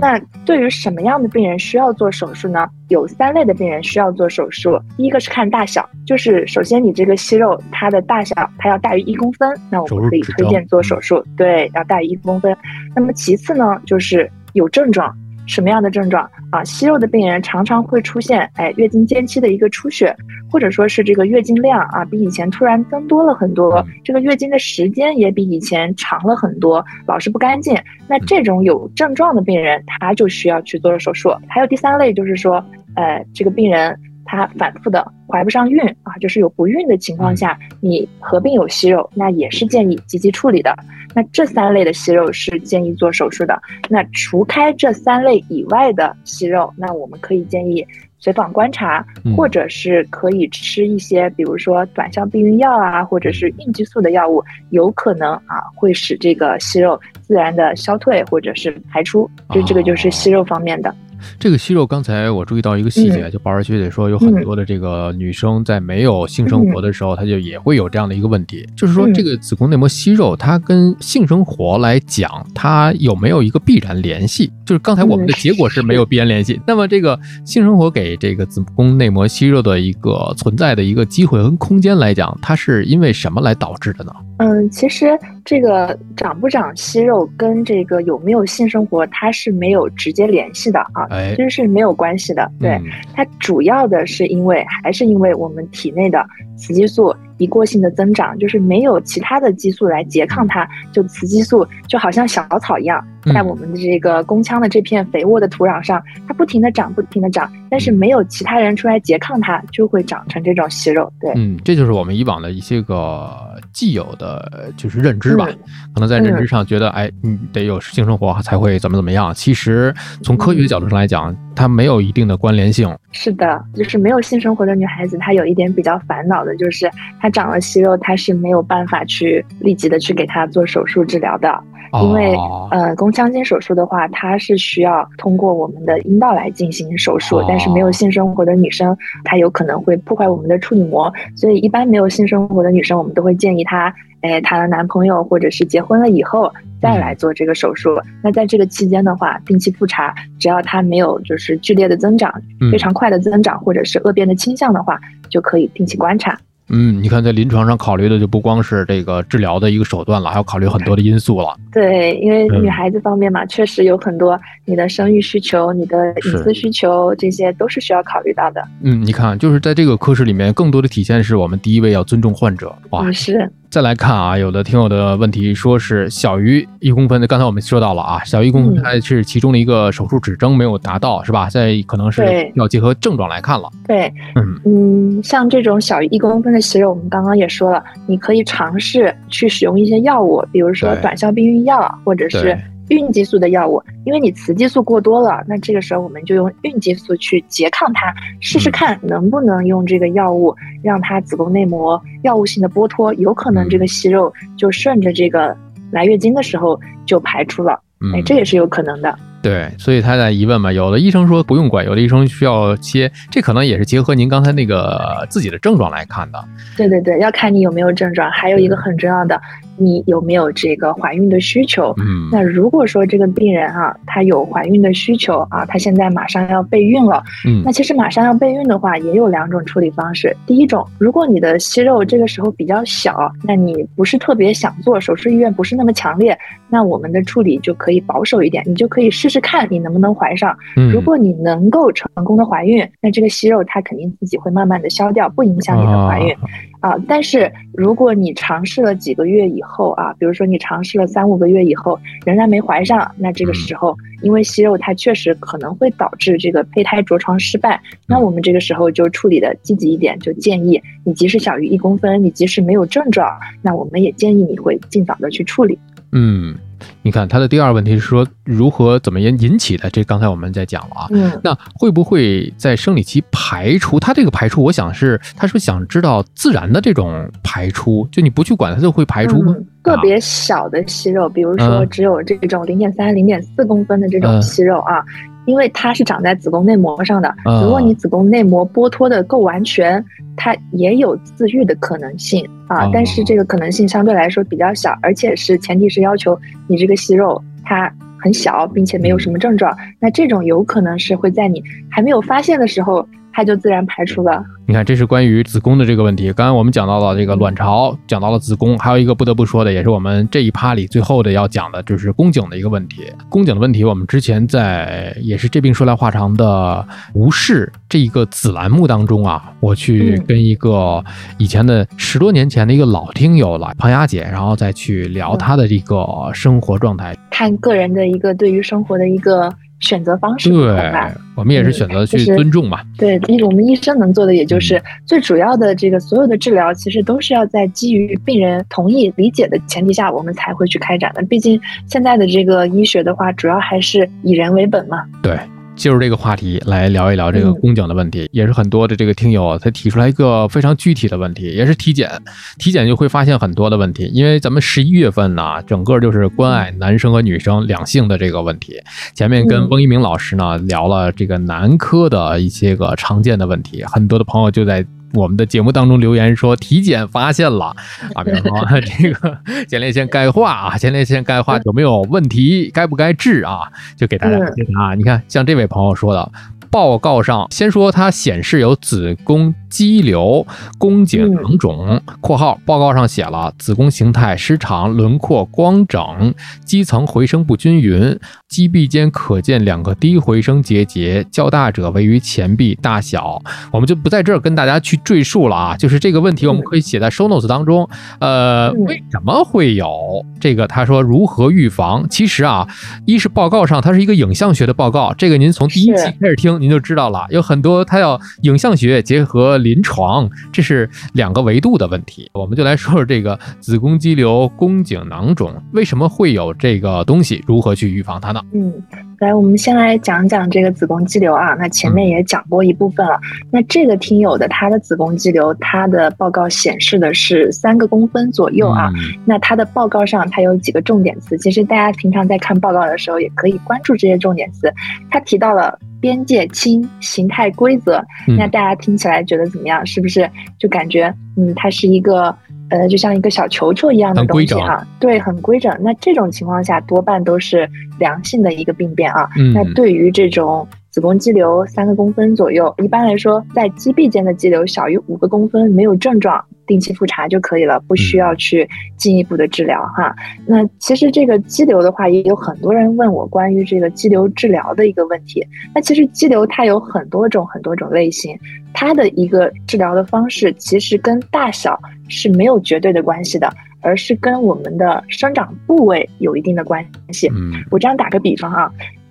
那对于什么样的病人需要做手术呢？有三类的病人需要做手术。第一个是看大小，就是首先你这个息肉它的大小它要大于一公分，那我们可以推荐做手术。对，要大于一公分。那么其次呢，就是有症状。什么样的症状啊？息肉的病人常常会出现，哎，月经间期的一个出血，或者说是这个月经量啊比以前突然增多了很多，这个月经的时间也比以前长了很多，老是不干净。那这种有症状的病人，他就需要去做手术。还有第三类就是说，呃，这个病人他反复的怀不上孕啊，就是有不孕的情况下，你合并有息肉，那也是建议积极处理的。那这三类的息肉是建议做手术的。那除开这三类以外的息肉，那我们可以建议随访观察，或者是可以吃一些，比如说短效避孕药啊，或者是孕激素的药物，有可能啊会使这个息肉自然的消退或者是排出。就这个就是息肉方面的。这个息肉，刚才我注意到一个细节，就宝儿学姐说，有很多的这个女生在没有性生活的时候，她就也会有这样的一个问题，就是说这个子宫内膜息肉，它跟性生活来讲，它有没有一个必然联系？就是刚才我们的结果是没有必然联系，那么这个性生活给这个子宫内膜息肉的一个存在的一个机会和空间来讲，它是因为什么来导致的呢？嗯，其实这个长不长息肉跟这个有没有性生活，它是没有直接联系的啊，其实是没有关系的。对，它主要的是因为还是因为我们体内的雌激素。一过性的增长，就是没有其他的激素来拮抗它，就雌激素就好像小草一样，在我们的这个宫腔的这片肥沃的土壤上，它不停的长，不停的长，但是没有其他人出来拮抗它，就会长成这种息肉。对，嗯，这就是我们以往的一些个既有的就是认知吧，可能在认知上觉得，哎，你得有性生活才会怎么怎么样。其实从科学的角度上来讲，它没有一定的关联性。是的，就是没有性生活的女孩子，她有一点比较烦恼的就是她。长了息肉，她是没有办法去立即的去给她做手术治疗的，因为呃，宫腔镜手术的话，它是需要通过我们的阴道来进行手术，但是没有性生活的女生，她有可能会破坏我们的处女膜，所以一般没有性生活的女生，我们都会建议她，哎，谈了男朋友或者是结婚了以后再来做这个手术。那在这个期间的话，定期复查，只要她没有就是剧烈的增长、非常快的增长或者是恶变的倾向的话，就可以定期观察。嗯，你看，在临床上考虑的就不光是这个治疗的一个手段了，还要考虑很多的因素了。对，因为女孩子方面嘛，确实有很多你的生育需求、你的隐私需求，这些都是需要考虑到的。嗯，你看，就是在这个科室里面，更多的体现是我们第一位要尊重患者。哇，是。再来看啊，有的听友的问题说是小于一公分的，刚才我们说到了啊，小于一公分它是其中的一个手术指征没有达到，是吧？在可能是要结合症状来看了。对，嗯嗯，像这种小于一公分的息肉，我们刚刚也说了，你可以尝试去使用一些药物，比如说短效避孕药，或者是。孕激素的药物，因为你雌激素过多了，那这个时候我们就用孕激素去拮抗它，试试看能不能用这个药物让它子宫内膜药物性的剥脱，有可能这个息肉就顺着这个来月经的时候就排出了，哎，这也是有可能的。对，所以他在疑问嘛，有的医生说不用管，有的医生需要切，这可能也是结合您刚才那个自己的症状来看的。对对对，要看你有没有症状，还有一个很重要的。你有没有这个怀孕的需求？嗯，那如果说这个病人啊，他有怀孕的需求啊，他现在马上要备孕了，嗯，那其实马上要备孕的话，也有两种处理方式。第一种，如果你的息肉这个时候比较小，那你不是特别想做手术，意愿不是那么强烈，那我们的处理就可以保守一点，你就可以试试看你能不能怀上。如果你能够成功的怀孕，那这个息肉它肯定自己会慢慢的消掉，不影响你的怀孕。啊。但是如果你尝试了几个月以后啊，比如说你尝试了三五个月以后仍然没怀上，那这个时候因为息肉它确实可能会导致这个胚胎着床失败，那我们这个时候就处理的积极一点，就建议你即使小于一公分，你即使没有症状，那我们也建议你会尽早的去处理。嗯。你看他的第二个问题是说如何怎么引引起的？这刚才我们在讲了啊。嗯。那会不会在生理期排出？他这个排出，我想是他是不是想知道自然的这种排出？就你不去管它，就会排出吗？个别小的息肉，比如说只有这种零点三、零点四公分的这种息肉啊，因为它是长在子宫内膜上的。如果你子宫内膜剥脱的够完全，它也有自愈的可能性啊。但是这个可能性相对来说比较小，而且是前提是要求你这个息肉它很小，并且没有什么症状。那这种有可能是会在你还没有发现的时候。它就自然排出了。你看，这是关于子宫的这个问题。刚刚我们讲到了这个卵巢，讲到了子宫，还有一个不得不说的，也是我们这一趴里最后的要讲的，就是宫颈的一个问题。宫颈的问题，我们之前在也是这病说来话长的无视这一个子栏目当中啊，我去跟一个以前的十多年前的一个老听友了，庞雅姐，然后再去聊她的这个生活状态，看个人的一个对于生活的一个。选择方式不同吧，我们也是选择去尊重嘛。对，因为我们医生能做的，也就是最主要的这个所有的治疗，其实都是要在基于病人同意、理解的前提下，我们才会去开展的。毕竟现在的这个医学的话，主要还是以人为本嘛。对。进入这个话题来聊一聊这个宫颈的问题，也是很多的这个听友他提出来一个非常具体的问题，也是体检，体检就会发现很多的问题，因为咱们十一月份呢，整个就是关爱男生和女生两性的这个问题。前面跟翁一鸣老师呢聊了这个男科的一些个常见的问题，很多的朋友就在。我们的节目当中留言说体检发现了啊，(laughs) 比如说 (laughs) 这个 (laughs) 前列腺钙化啊，前列腺钙化有没有问题，该不该治啊？就给大家解答。你看，像这位朋友说的。报告上先说，它显示有子宫肌瘤、宫颈囊肿（括号报告上写了子宫形态失常、轮廓光整、肌层回声不均匀、肌壁间可见两个低回声结节，较大者位于前臂大小）。我们就不在这儿跟大家去赘述了啊，就是这个问题我们可以写在 show notes 当中。呃，为什么会有这个？他说如何预防？其实啊，一是报告上它是一个影像学的报告，这个您从第一期开始听。您就知道了，有很多它要影像学结合临床，这是两个维度的问题。我们就来说说这个子宫肌瘤、宫颈囊肿为什么会有这个东西，如何去预防它呢？嗯，来，我们先来讲讲这个子宫肌瘤啊。那前面也讲过一部分了。那这个听友的他的子宫肌瘤，他的报告显示的是三个公分左右啊。那他的报告上他有几个重点词，其实大家平常在看报告的时候也可以关注这些重点词。他提到了。边界清，形态规则，那大家听起来觉得怎么样？是不是就感觉，嗯，它是一个，呃，就像一个小球球一样的东西啊？对，很规整。那这种情况下，多半都是良性的一个病变啊。那对于这种。子宫肌瘤三个公分左右，一般来说，在肌壁间的肌瘤小于五个公分，没有症状，定期复查就可以了，不需要去进一步的治疗哈。那其实这个肌瘤的话，也有很多人问我关于这个肌瘤治疗的一个问题。那其实肌瘤它有很多种很多种类型，它的一个治疗的方式其实跟大小是没有绝对的关系的，而是跟我们的生长部位有一定的关系。嗯，我这样打个比方啊。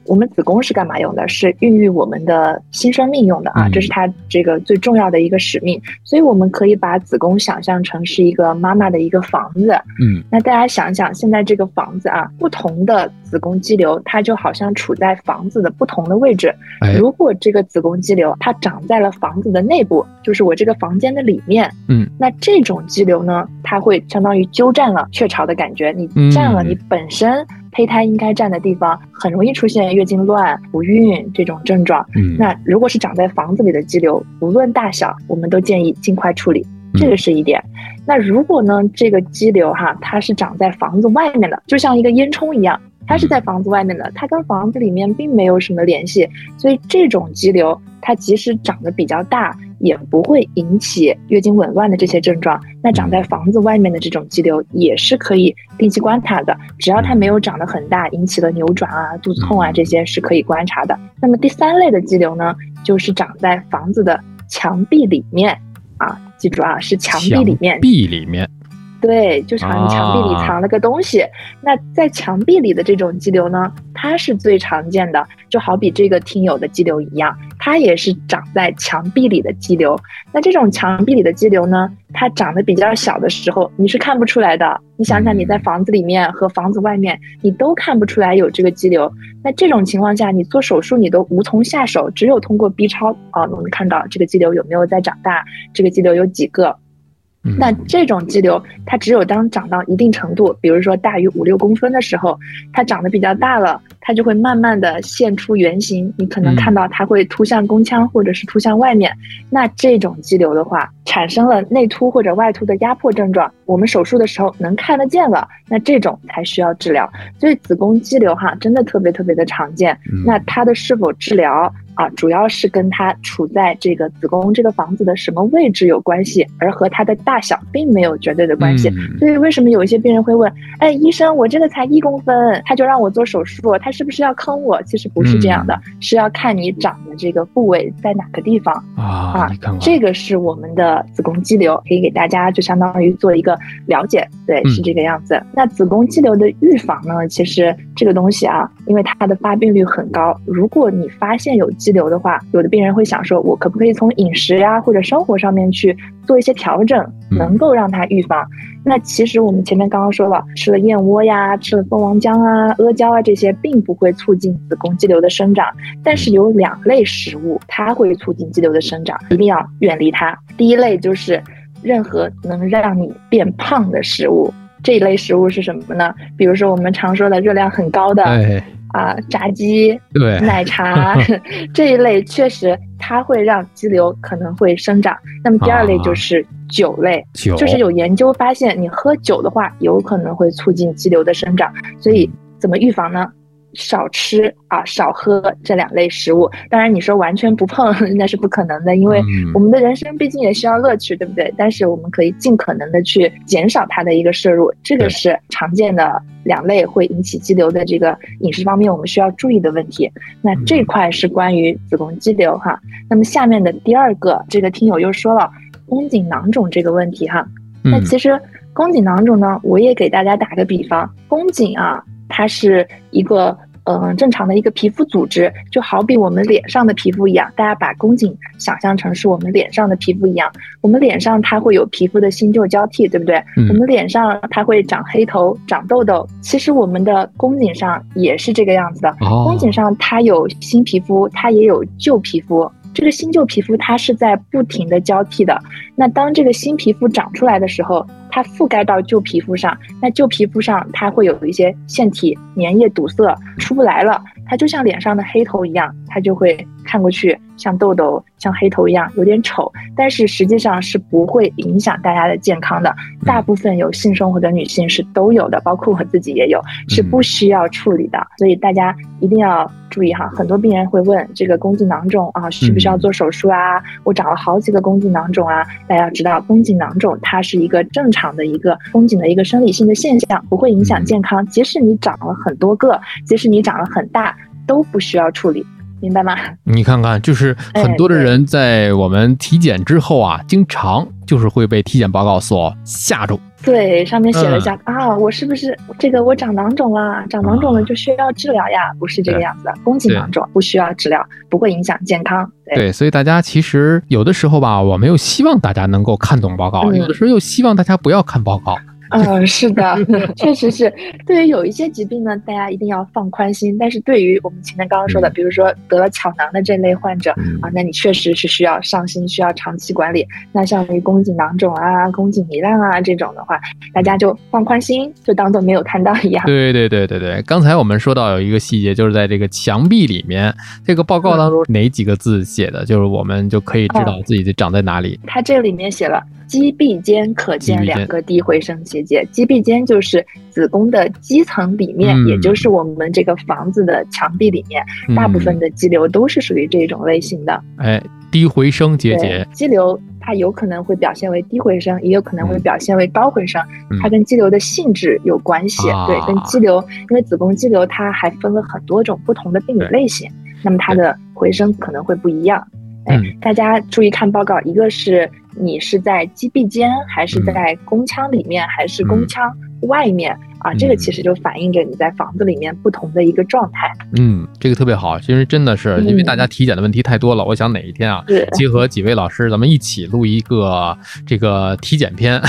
我们子宫是干嘛用的？是孕育我们的新生命用的啊，这是它这个最重要的一个使命。所以我们可以把子宫想象成是一个妈妈的一个房子。嗯，那大家想想，现在这个房子啊，不同的子宫肌瘤，它就好像处在房子的不同的位置。如果这个子宫肌瘤它长在了房子的内部，就是我这个房间的里面，嗯，那这种肌瘤呢，它会相当于鸠占了鹊巢的感觉，你占了你本身。胚胎应该占的地方，很容易出现月经乱、不孕这种症状。嗯，那如果是长在房子里的肌瘤，无论大小，我们都建议尽快处理，这个是一点。那如果呢，这个肌瘤哈，它是长在房子外面的，就像一个烟囱一样。它是在房子外面的，它跟房子里面并没有什么联系，所以这种肌瘤它即使长得比较大，也不会引起月经紊乱的这些症状。那长在房子外面的这种肌瘤也是可以定期观察的，只要它没有长得很大，引起了扭转啊、肚子痛啊，这些是可以观察的。那么第三类的肌瘤呢，就是长在房子的墙壁里面啊。记住啊，是墙壁里面。壁里面。对，就藏墙壁里藏了个东西。那在墙壁里的这种肌瘤呢，它是最常见的，就好比这个听友的肌瘤一样，它也是长在墙壁里的肌瘤。那这种墙壁里的肌瘤呢，它长得比较小的时候，你是看不出来的。你想想，你在房子里面和房子外面，你都看不出来有这个肌瘤。那这种情况下，你做手术你都无从下手，只有通过 B 超啊，我们看到这个肌瘤有没有在长大，这个肌瘤有几个。那这种肌瘤，它只有当长到一定程度，比如说大于五六公分的时候，它长得比较大了，它就会慢慢的现出原形。你可能看到它会突向宫腔，或者是突向外面。那这种肌瘤的话，产生了内凸或者外凸的压迫症状，我们手术的时候能看得见了，那这种才需要治疗。所以子宫肌瘤哈，真的特别特别的常见。那它的是否治疗？啊，主要是跟它处在这个子宫这个房子的什么位置有关系，而和它的大小并没有绝对的关系。所以为什么有一些病人会问，哎，医生，我这个才一公分，他就让我做手术，他是不是要坑我？其实不是这样的，是要看你长的这个部位在哪个地方啊。这个是我们的子宫肌瘤，可以给大家就相当于做一个了解。对，是这个样子。那子宫肌瘤的预防呢？其实这个东西啊，因为它的发病率很高，如果你发现有肌瘤的话，有的病人会想说，我可不可以从饮食呀或者生活上面去做一些调整，能够让它预防？那其实我们前面刚刚说了，吃了燕窝呀，吃了蜂王浆啊、阿胶啊这些，并不会促进子宫肌瘤的生长。但是有两类食物，它会促进肌瘤的生长，一定要远离它。第一类就是任何能让你变胖的食物，这一类食物是什么呢？比如说我们常说的热量很高的。啊，炸鸡、对奶茶 (laughs) 这一类，确实它会让肌瘤可能会生长。那么第二类就是酒类，就是有研究发现，你喝酒的话，有可能会促进肌瘤的生长。所以怎么预防呢？少吃啊，少喝这两类食物。当然，你说完全不碰 (laughs) 那是不可能的，因为我们的人生毕竟也需要乐趣，对不对？但是我们可以尽可能的去减少它的一个摄入，这个是常见的两类会引起肌瘤的这个饮食方面我们需要注意的问题。那这块是关于子宫肌瘤哈。那么下面的第二个，这个听友又说了宫颈囊肿这个问题哈。那其实宫颈囊肿呢，我也给大家打个比方，宫颈啊。它是一个嗯正常的一个皮肤组织，就好比我们脸上的皮肤一样。大家把宫颈想象成是我们脸上的皮肤一样，我们脸上它会有皮肤的新旧交替，对不对？我们脸上它会长黑头、长痘痘，其实我们的宫颈上也是这个样子的。宫颈上它有新皮肤，它也有旧皮肤。这个新旧皮肤它是在不停的交替的。那当这个新皮肤长出来的时候，它覆盖到旧皮肤上，那旧皮肤上它会有一些腺体粘液堵塞，出不来了。它就像脸上的黑头一样，它就会看过去像痘痘、像黑头一样，有点丑。但是实际上是不会影响大家的健康的。大部分有性生活的女性是都有的，包括我自己也有，是不需要处理的。所以大家一定要注意哈。很多病人会问这个宫颈囊肿啊，需不需要做手术啊？我长了好几个宫颈囊肿啊。大家要知道，宫颈囊肿它是一个正常的一个宫颈的一个生理性的现象，不会影响健康。即使你长了很多个，即使你长了很大。都不需要处理，明白吗？你看看，就是很多的人在我们体检之后啊，经常就是会被体检报告所吓住。对，上面写了一下啊，我是不是这个我长囊肿了？长囊肿了就需要治疗呀？不是这个样子的，宫颈囊肿不需要治疗，不会影响健康。对，所以大家其实有的时候吧，我们又希望大家能够看懂报告，有的时候又希望大家不要看报告。嗯，是的，(laughs) 确实是。对于有一些疾病呢，大家一定要放宽心。但是对于我们前面刚刚说的，比如说得了巧囊的这类患者啊，那你确实是需要上心，需要长期管理。那像于宫颈囊肿啊、宫颈糜烂啊这种的话，大家就放宽心，就当做没有看到一样。(laughs) 对对对对对，刚才我们说到有一个细节，就是在这个墙壁里面，这个报告当中哪几个字写的，就是我们就可以知道自己长在哪里。它这里面写了。肌壁间可见两个低回声结节，肌壁间就是子宫的肌层里面，也就是我们这个房子的墙壁里面，大部分的肌瘤都是属于这种类型的。哎，低回声结节，肌瘤它有可能会表现为低回声，也有可能会表现为高回声，它跟肌瘤的性质有关系。对，跟肌瘤，因为子宫肌瘤它还分了很多种不同的病理类型，那么它的回声可能会不一样。哎，大家注意看报告，一个是你是在击臂间，还是在宫腔里面，还是宫腔外面。啊，这个其实就反映着你在房子里面不同的一个状态。嗯，这个特别好。其实真的是因为大家体检的问题太多了，我想哪一天啊，结合几位老师，咱们一起录一个这个体检篇，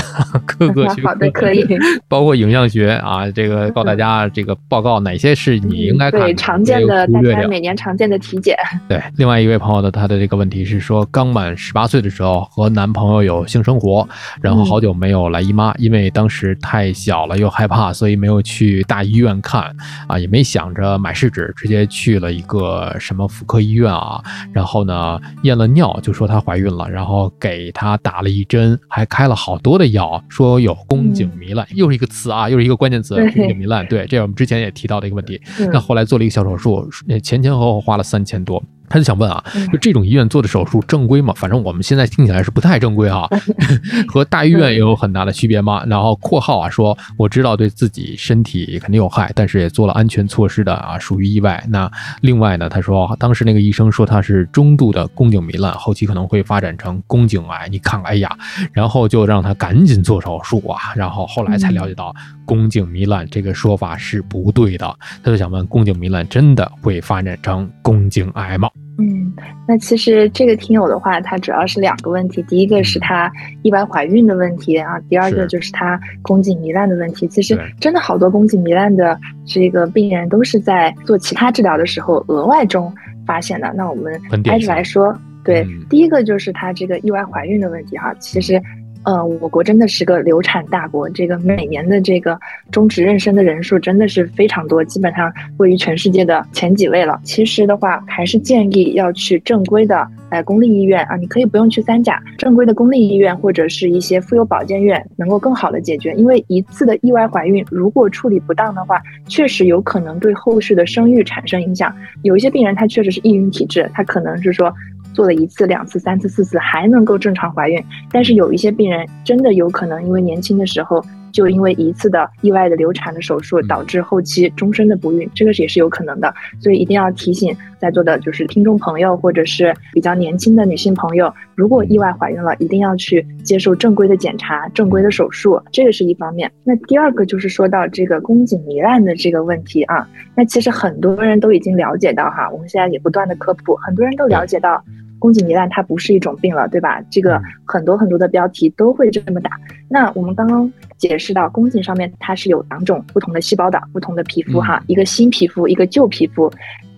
各个学好的可以，包括影像学啊，这个告大家这个报告哪些是你应该看对常见的大家每年常见的体检。对，另外一位朋友的他的这个问题是说，刚满十八岁的时候和男朋友有性生活，然后好久没有来姨妈，因为当时太小了又害怕。所以没有去大医院看啊，也没想着买试纸，直接去了一个什么妇科医院啊。然后呢，验了尿就说她怀孕了，然后给她打了一针，还开了好多的药，说有宫颈糜烂，又是一个词啊，又是一个关键词，宫颈糜烂。对，这是我们之前也提到的一个问题。那后来做了一个小手术，前前后后花了三千多。他就想问啊，就这种医院做的手术正规吗？反正我们现在听起来是不太正规啊，(laughs) 和大医院也有很大的区别吗？然后括号啊说，我知道对自己身体肯定有害，但是也做了安全措施的啊，属于意外。那另外呢，他说当时那个医生说他是中度的宫颈糜烂，后期可能会发展成宫颈癌。你看，哎呀，然后就让他赶紧做手术啊。然后后来才了解到宫颈糜烂这个说法是不对的。他就想问，宫颈糜烂真的会发展成宫颈癌吗？嗯，那其实这个听友的话，他主要是两个问题，第一个是他意外怀孕的问题啊，第二个就是他宫颈糜烂的问题。其实真的好多宫颈糜烂的这个病人都是在做其他治疗的时候额外中发现的。那我们挨着来说，对，第一个就是他这个意外怀孕的问题哈，其实。呃，我国真的是个流产大国，这个每年的这个终止妊娠的人数真的是非常多，基本上位于全世界的前几位了。其实的话，还是建议要去正规的，呃，公立医院啊，你可以不用去三甲，正规的公立医院或者是一些妇幼保健院，能够更好的解决。因为一次的意外怀孕，如果处理不当的话，确实有可能对后续的生育产生影响。有一些病人他确实是易孕体质，他可能是说。做了一次、两次、三次、四次还能够正常怀孕，但是有一些病人真的有可能因为年轻的时候就因为一次的意外的流产的手术导致后期终身的不孕，这个也是有可能的。所以一定要提醒在座的就是听众朋友或者是比较年轻的女性朋友，如果意外怀孕了，一定要去接受正规的检查、正规的手术，这个是一方面。那第二个就是说到这个宫颈糜烂的这个问题啊，那其实很多人都已经了解到哈，我们现在也不断的科普，很多人都了解到。宫颈糜烂它不是一种病了，对吧？这个很多很多的标题都会这么打。那我们刚刚解释到，宫颈上面它是有两种不同的细胞的，不同的皮肤哈，一个新皮肤，一个旧皮肤。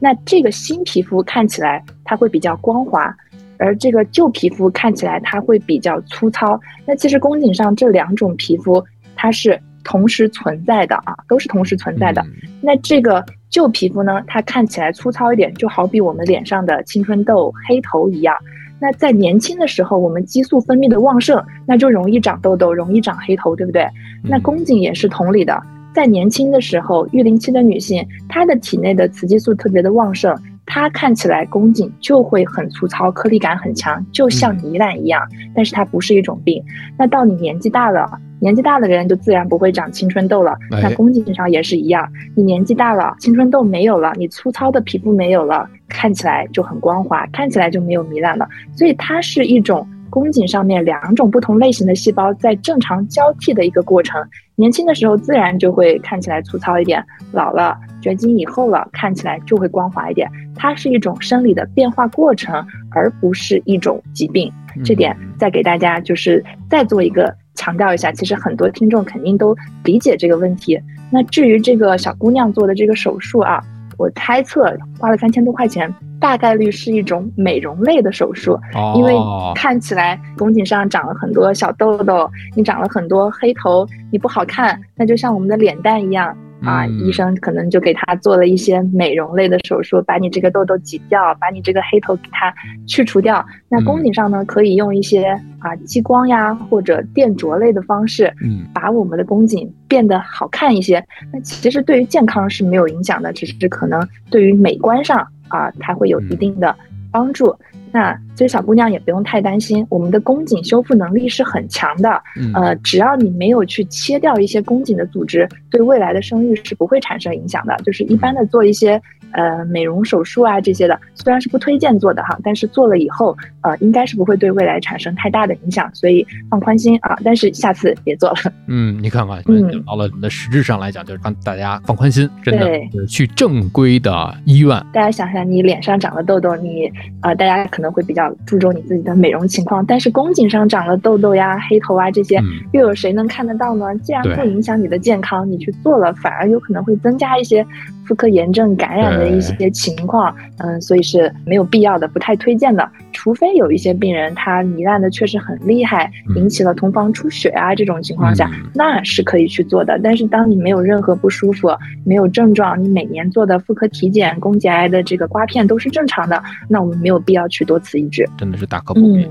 那这个新皮肤看起来它会比较光滑，而这个旧皮肤看起来它会比较粗糙。那其实宫颈上这两种皮肤它是同时存在的啊，都是同时存在的。那这个。旧皮肤呢，它看起来粗糙一点，就好比我们脸上的青春痘、黑头一样。那在年轻的时候，我们激素分泌的旺盛，那就容易长痘痘，容易长黑头，对不对？那宫颈也是同理的，在年轻的时候，育龄期的女性，她的体内的雌激素特别的旺盛，她看起来宫颈就会很粗糙，颗粒感很强，就像糜烂一样。但是它不是一种病。那到你年纪大了。年纪大的人就自然不会长青春痘了，那宫颈上也是一样。你年纪大了，青春痘没有了，你粗糙的皮肤没有了，看起来就很光滑，看起来就没有糜烂了。所以它是一种宫颈上面两种不同类型的细胞在正常交替的一个过程。年轻的时候自然就会看起来粗糙一点，老了绝经以后了，看起来就会光滑一点。它是一种生理的变化过程，而不是一种疾病。这点再给大家就是再做一个。强调一下，其实很多听众肯定都理解这个问题。那至于这个小姑娘做的这个手术啊，我猜测花了三千多块钱，大概率是一种美容类的手术，因为看起来宫颈上长了很多小痘痘，你长了很多黑头，你不好看，那就像我们的脸蛋一样。啊，医生可能就给他做了一些美容类的手术，把你这个痘痘挤掉，把你这个黑头给它去除掉。那宫颈上呢，可以用一些啊激光呀或者电灼类的方式，嗯，把我们的宫颈变得好看一些。那其实对于健康是没有影响的，只是可能对于美观上啊，它会有一定的帮助。那其实小姑娘也不用太担心，我们的宫颈修复能力是很强的。呃，只要你没有去切掉一些宫颈的组织，对未来的生育是不会产生影响的。就是一般的做一些呃美容手术啊这些的，虽然是不推荐做的哈，但是做了以后，呃，应该是不会对未来产生太大的影响，所以放宽心啊。但是下次别做了。嗯，你看看，嗯，到了的实质上来讲，就是让大家放宽心，真的去正规的医院。大家想想，你脸上长了痘痘，你啊，大家可能会比较注重你自己的美容情况，但是宫颈上长了痘痘呀、黑头啊这些，又有谁能看得到呢？既然不影响你的健康，你去做了，反而有可能会增加一些妇科炎症感染的一些情况。嗯，所以是没有必要的，不太推荐的。除非有一些病人他糜烂的确实很厉害，引起了同房出血啊这种情况下，那是可以去做的。但是当你没有任何不舒服、没有症状，你每年做的妇科体检、宫颈癌的这个刮片都是正常的，那我们没有必要去多此一举。真的是大可不必。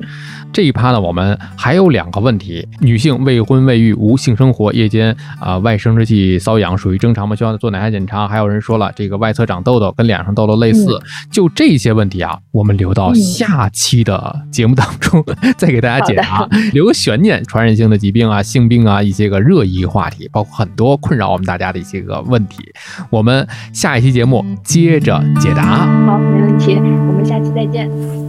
这一趴呢，我们还有两个问题：女性未婚未育无性生活，夜间啊外生殖器瘙痒属于正常吗？需要做哪些检查？还有人说了，这个外侧长痘痘跟脸上痘痘类似。就这些问题啊，我们留到下期的节目当中再给大家解答，留个悬念。传染性的疾病啊、性病啊，一些个热议话题，包括很多困扰我们大家的一些个问题，我们下一期节目接着解答。好，没问题，我们下期再见。